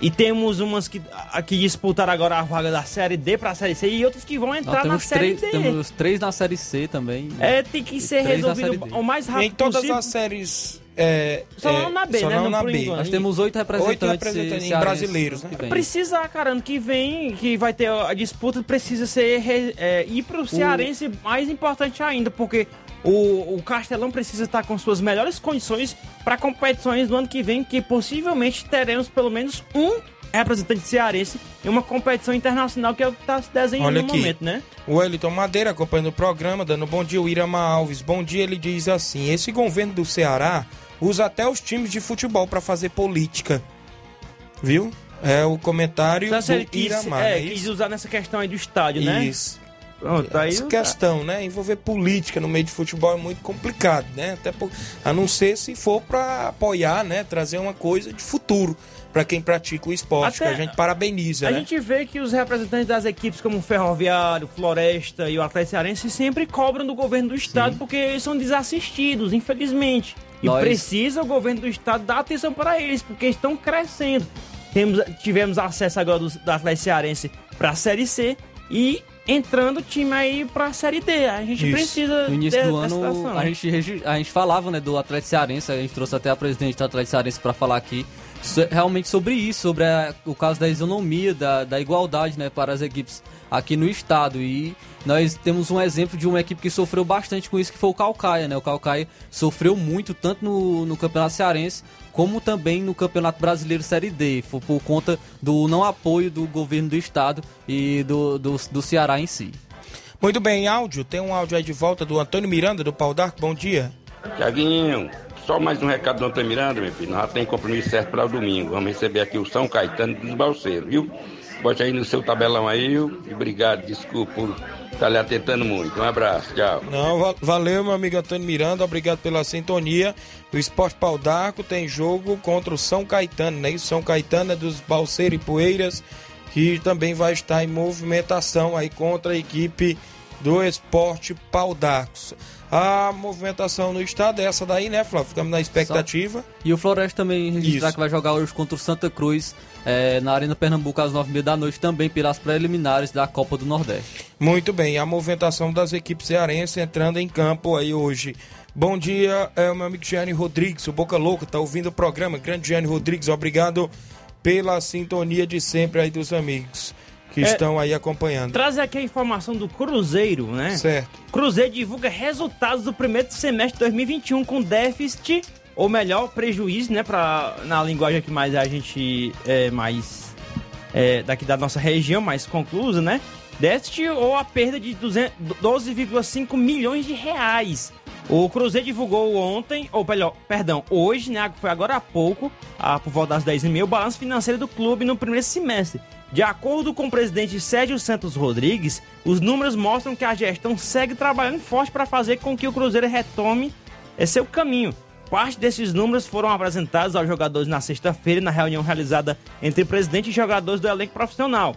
E temos umas que, a- que disputaram agora a vaga da Série D para a Série C e outras que vão entrar na temos, Série três, D. temos três na Série C também. É, tem que ser na resolvido o mais rápido em todas possível. as séries. É, Só é, não na B, só né? não Não na por B. enquanto. Nós temos oito representantes, Oito representantes brasileiros, né? Precisa, cara, ano que vem, que vai ter a disputa, precisa ser é, ir pro cearense mais importante ainda, porque o, o Castelão precisa estar com suas melhores condições para competições do ano que vem, que possivelmente teremos pelo menos um representante cearense em uma competição internacional que é o que está se desenhando Olha no aqui. momento, né? O Wellington Madeira acompanhando o programa, dando bom dia. O Irama Alves, bom dia. Ele diz assim: esse governo do Ceará usa até os times de futebol para fazer política. Viu? É o comentário Só ele do quis, Iramar. é, é quis isso? usar nessa questão aí do estádio, né? Isso. Pronto, aí Essa questão, né? Envolver política no meio de futebol é muito complicado, né? Até por, a não ser se for para apoiar, né? Trazer uma coisa de futuro para quem pratica o esporte, Até- que a gente parabeniza, A né? gente vê que os representantes das equipes como o Ferroviário, Floresta e o Atlético Cearense sempre cobram do governo do estado porque eles são desassistidos, infelizmente. E Nós- precisa o governo do estado dar atenção para eles, porque estão crescendo. Temos, tivemos acesso agora do, do Atlético Cearense para a Série C e entrando o time aí para a Série D. A gente Isso. precisa No início de- do ano, situação. a gente, a gente falava né, do Atlético Cearense, a gente trouxe até a presidente do Atlético Cearense para falar aqui realmente sobre isso, sobre a- o caso da isonomia, da, da igualdade né, para as equipes aqui no estado. E nós temos um exemplo de uma equipe que sofreu bastante com isso, que foi o Calcaia. Né? O Calcaia sofreu muito, tanto no, no Campeonato Cearense, como também no Campeonato Brasileiro Série D, foi por conta do não apoio do governo do estado e do, do, do Ceará em si. Muito bem, áudio. Tem um áudio aí de volta do Antônio Miranda, do Pau d'Arco. Bom dia. Tiaguinho, só mais um recado do Antônio Miranda, meu filho. Nós já tem compromisso certo para o domingo. Vamos receber aqui o São Caetano dos Balseiros, viu? Bote aí no seu tabelão aí? E obrigado, desculpa por estar lhe atentando muito. Um abraço, tchau. Não, va- valeu, meu amigo Antônio Miranda. Obrigado pela sintonia. O Esporte Pau d'Arco tem jogo contra o São Caetano, né? E o São Caetano é dos Balseiros e Poeiras, que também vai estar em movimentação aí contra a equipe do Esporte Pau d'Arco. A movimentação no estado é essa daí, né, Flávio? Ficamos na expectativa. E o Floresta também registrar Isso. que vai jogar hoje contra o Santa Cruz eh, na Arena Pernambuco às 9h30 da noite, também pelas preliminares da Copa do Nordeste. Muito bem, a movimentação das equipes cearenses entrando em campo aí hoje. Bom dia, é o meu amigo Gianni Rodrigues, o Boca Louca, tá ouvindo o programa. Grande Gianni Rodrigues, obrigado pela sintonia de sempre aí dos amigos que É, estão aí acompanhando. Trazer aqui a informação do Cruzeiro, né? Certo. Cruzeiro divulga resultados do primeiro semestre de 2021 com déficit, ou melhor, prejuízo, né? Pra, na linguagem que mais a gente é mais é, daqui da nossa região, mais conclusa, né? Déficit ou a perda de 200 12,5 milhões de reais. O Cruzeiro divulgou ontem, ou melhor, perdão, hoje, né? Foi agora há pouco, ah, por volta das 10h30, o balanço financeiro do clube no primeiro semestre. De acordo com o presidente Sérgio Santos Rodrigues, os números mostram que a gestão segue trabalhando forte para fazer com que o Cruzeiro retome é, seu caminho. Parte desses números foram apresentados aos jogadores na sexta-feira, na reunião realizada entre presidente e jogadores do elenco profissional.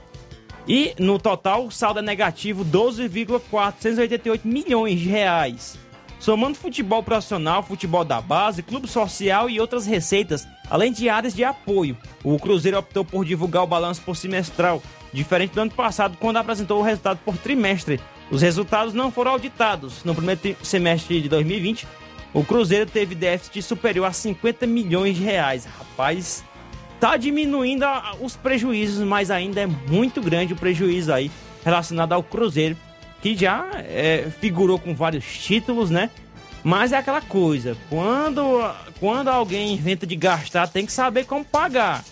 E, no total, o saldo é negativo 12,488 milhões de reais. Somando futebol profissional, futebol da base, clube social e outras receitas, além de áreas de apoio, o Cruzeiro optou por divulgar o balanço por semestral, diferente do ano passado, quando apresentou o resultado por trimestre. Os resultados não foram auditados. No primeiro semestre de 2020, o Cruzeiro teve déficit superior a 50 milhões de reais. Rapaz, tá diminuindo os prejuízos, mas ainda é muito grande o prejuízo aí relacionado ao Cruzeiro, que já é, figurou com vários títulos, né? Mas é aquela coisa, quando, quando alguém inventa de gastar, tem que saber como pagar.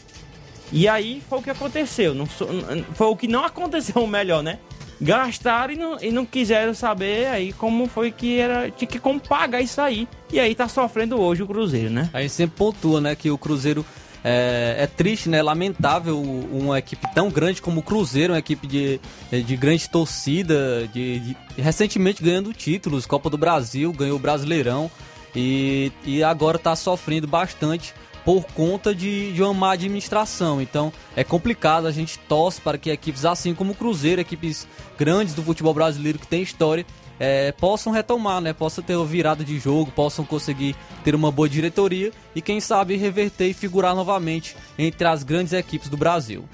E aí foi o que aconteceu. Não, foi o que não aconteceu, melhor, né? Gastaram e não, e não quiseram saber aí como foi que era. Tinha que como pagar isso aí. E aí tá sofrendo hoje o Cruzeiro, né? A gente sempre pontua, né, que o Cruzeiro é, é triste, né, lamentável uma equipe tão grande como o Cruzeiro, uma equipe de, de grande torcida, de, de- recentemente ganhando títulos, Copa do Brasil, ganhou o Brasileirão e, e agora está sofrendo bastante por conta de, de uma má administração. Então é complicado, a gente torce para que equipes assim como o Cruzeiro, equipes grandes do futebol brasileiro que tem história, é, possam retomar, né? Possam ter virada de jogo, possam conseguir ter uma boa diretoria e quem sabe reverter e figurar novamente entre as grandes equipes do Brasil.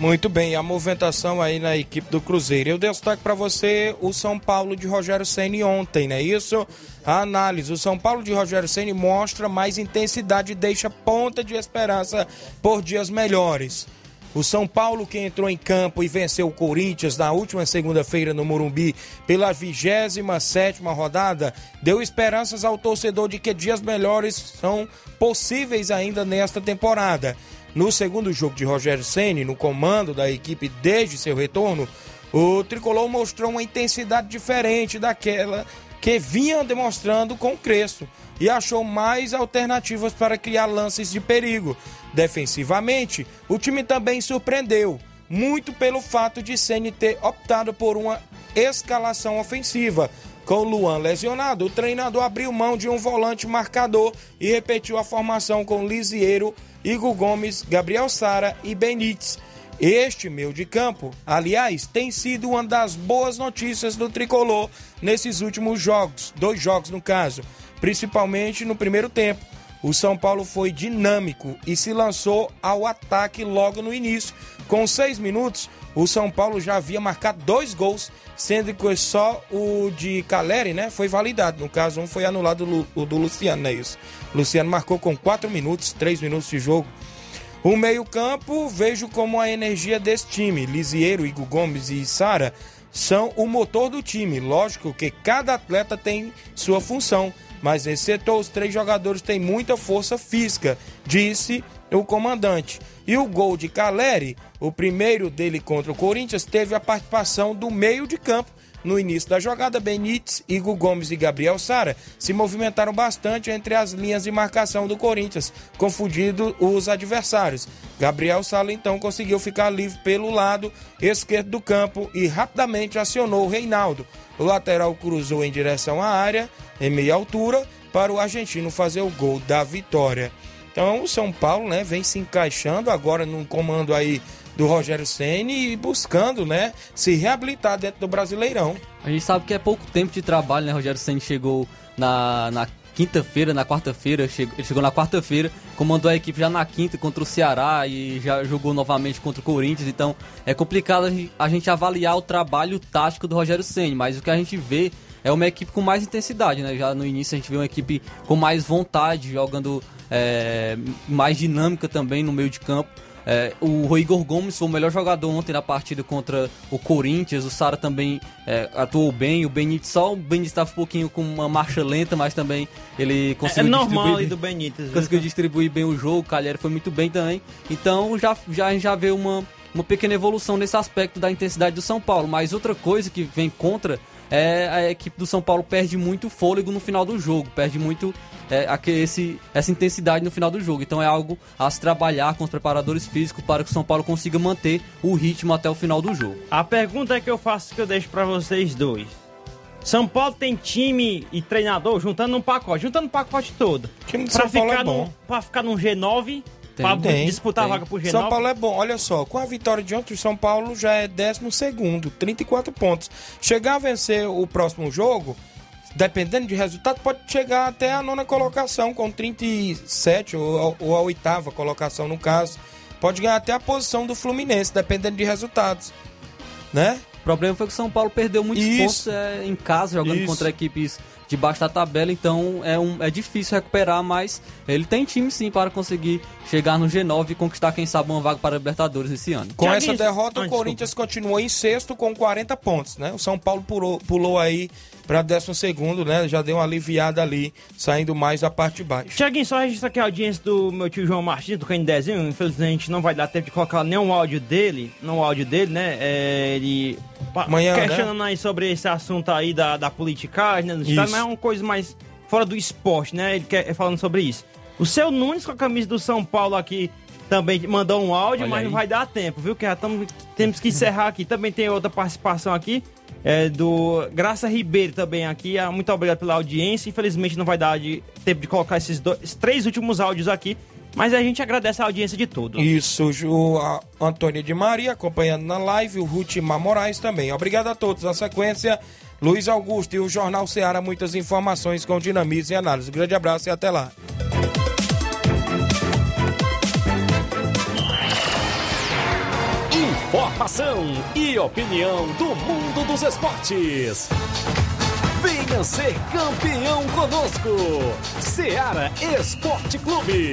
Muito bem, a movimentação aí na equipe do Cruzeiro. Eu destaco para você o São Paulo de Rogério Ceni ontem, não é isso? A análise, o São Paulo de Rogério Ceni mostra mais intensidade e deixa ponta de esperança por dias melhores. O São Paulo, que entrou em campo e venceu o Corinthians na última segunda-feira no Morumbi pela 27 rodada, deu esperanças ao torcedor de que dias melhores são possíveis ainda nesta temporada. No segundo jogo de Rogério Ceni, no comando da equipe desde seu retorno, o tricolor mostrou uma intensidade diferente daquela que vinha demonstrando com o Crespo e achou mais alternativas para criar lances de perigo. Defensivamente, o time também surpreendeu, muito pelo fato de Ceni ter optado por uma escalação ofensiva. Com Luan lesionado, o treinador abriu mão de um volante marcador e repetiu a formação com Lisieiro, Igor Gomes, Gabriel Sara e Benítez. Este meio de campo, aliás, tem sido uma das boas notícias do tricolor nesses últimos jogos, dois jogos no caso, principalmente no primeiro tempo. O São Paulo foi dinâmico e se lançou ao ataque logo no início. Com seis minutos, o São Paulo já havia marcado dois gols, sendo que só o de Caleri né, foi validado. No caso, um foi anulado o do Luciano, não é isso? Luciano marcou com quatro minutos, três minutos de jogo. O meio-campo vejo como a energia desse time. Lisieiro, Igor Gomes e Sara são o motor do time. Lógico que cada atleta tem sua função, mas nesse setor os três jogadores têm muita força física, disse o comandante. E o gol de Caleri, o primeiro dele contra o Corinthians, teve a participação do meio de campo no início da jogada, Benítez, Igor Gomes e Gabriel Sara se movimentaram bastante entre as linhas de marcação do Corinthians, confundindo os adversários. Gabriel Sala então conseguiu ficar livre pelo lado esquerdo do campo e rapidamente acionou o Reinaldo. O lateral cruzou em direção à área, em meia altura, para o argentino fazer o gol da vitória. Então o São Paulo né, vem se encaixando agora num comando aí do Rogério Ceni e buscando, né, se reabilitar dentro do Brasileirão. A gente sabe que é pouco tempo de trabalho, né? Rogério Ceni chegou na, na quinta-feira, na quarta-feira, chegou, ele chegou na quarta-feira, comandou a equipe já na quinta contra o Ceará e já jogou novamente contra o Corinthians, então é complicado a gente avaliar o trabalho tático do Rogério Ceni, mas o que a gente vê é uma equipe com mais intensidade, né? Já no início a gente vê uma equipe com mais vontade, jogando é, mais dinâmica também no meio de campo. É, o Igor Gomes foi o melhor jogador ontem na partida contra o Corinthians. O Sara também é, atuou bem. O Benítez só o Benítez estava um pouquinho com uma marcha lenta, mas também ele conseguiu. É, normal distribuir, do Benítez. Conseguiu distribuir bem o jogo. O Calheri foi muito bem também. Então já, já, já vê uma, uma pequena evolução nesse aspecto da intensidade do São Paulo. Mas outra coisa que vem contra é a equipe do São Paulo perde muito fôlego no final do jogo. Perde muito é, esse, essa intensidade no final do jogo. Então é algo a se trabalhar com os preparadores físicos para que o São Paulo consiga manter o ritmo até o final do jogo. A pergunta é que eu faço que eu deixo para vocês dois. São Paulo tem time e treinador juntando um pacote, juntando um pacote todo. time do São Paulo é bom. Pra ficar num G9, tem, pra tem, disputar tem. a vaga pro G9. São Paulo é bom, olha só, com a vitória de ontem, o São Paulo já é 12 segundo, 34 pontos. Chegar a vencer o próximo jogo, dependendo de resultado, pode chegar até a nona colocação, com 37, ou, ou a oitava colocação no caso. Pode ganhar até a posição do Fluminense, dependendo de resultados. Né? O problema foi que o São Paulo perdeu muitos Isso. pontos é, em casa, jogando Isso. contra equipes de baixo da tabela, então é, um, é difícil recuperar, mas ele tem time sim para conseguir chegar no G9 e conquistar, quem sabe, uma vaga para a Libertadores esse ano. Com essa derrota, o Corinthians continuou em sexto com 40 pontos, né? O São Paulo pulou, pulou aí para 12 segundo, né? Já deu uma aliviada ali, saindo mais da parte de baixo. Tiaguinho, só registrar aqui a audiência do meu tio João Martins, do Candezinho. Infelizmente não vai dar tempo de colocar nenhum áudio dele, não áudio dele, né? É, ele Amanhã, né? questionando aí sobre esse assunto aí da, da politicagem, né? estado, mas é uma coisa mais fora do esporte, né? Ele quer falando sobre isso. O seu Nunes com a camisa do São Paulo aqui também mandou um áudio, Olha mas aí. não vai dar tempo, viu? Que já tamo, temos que encerrar aqui. Também tem outra participação aqui. É do Graça Ribeiro também aqui. Ah, Muito obrigado pela audiência. Infelizmente não vai dar de- tempo de colocar esses dois, esses três últimos áudios aqui. Mas a gente agradece a audiência de todos. Isso, o a Antônia de Maria acompanhando na live, o Rutimar Moraes também. Obrigado a todos. Na sequência, Luiz Augusto e o Jornal Ceará, muitas informações com dinamismo e análise. Um grande abraço e até lá. Informação e opinião do mundo dos esportes. Venha ser campeão conosco. Seara Esporte Clube.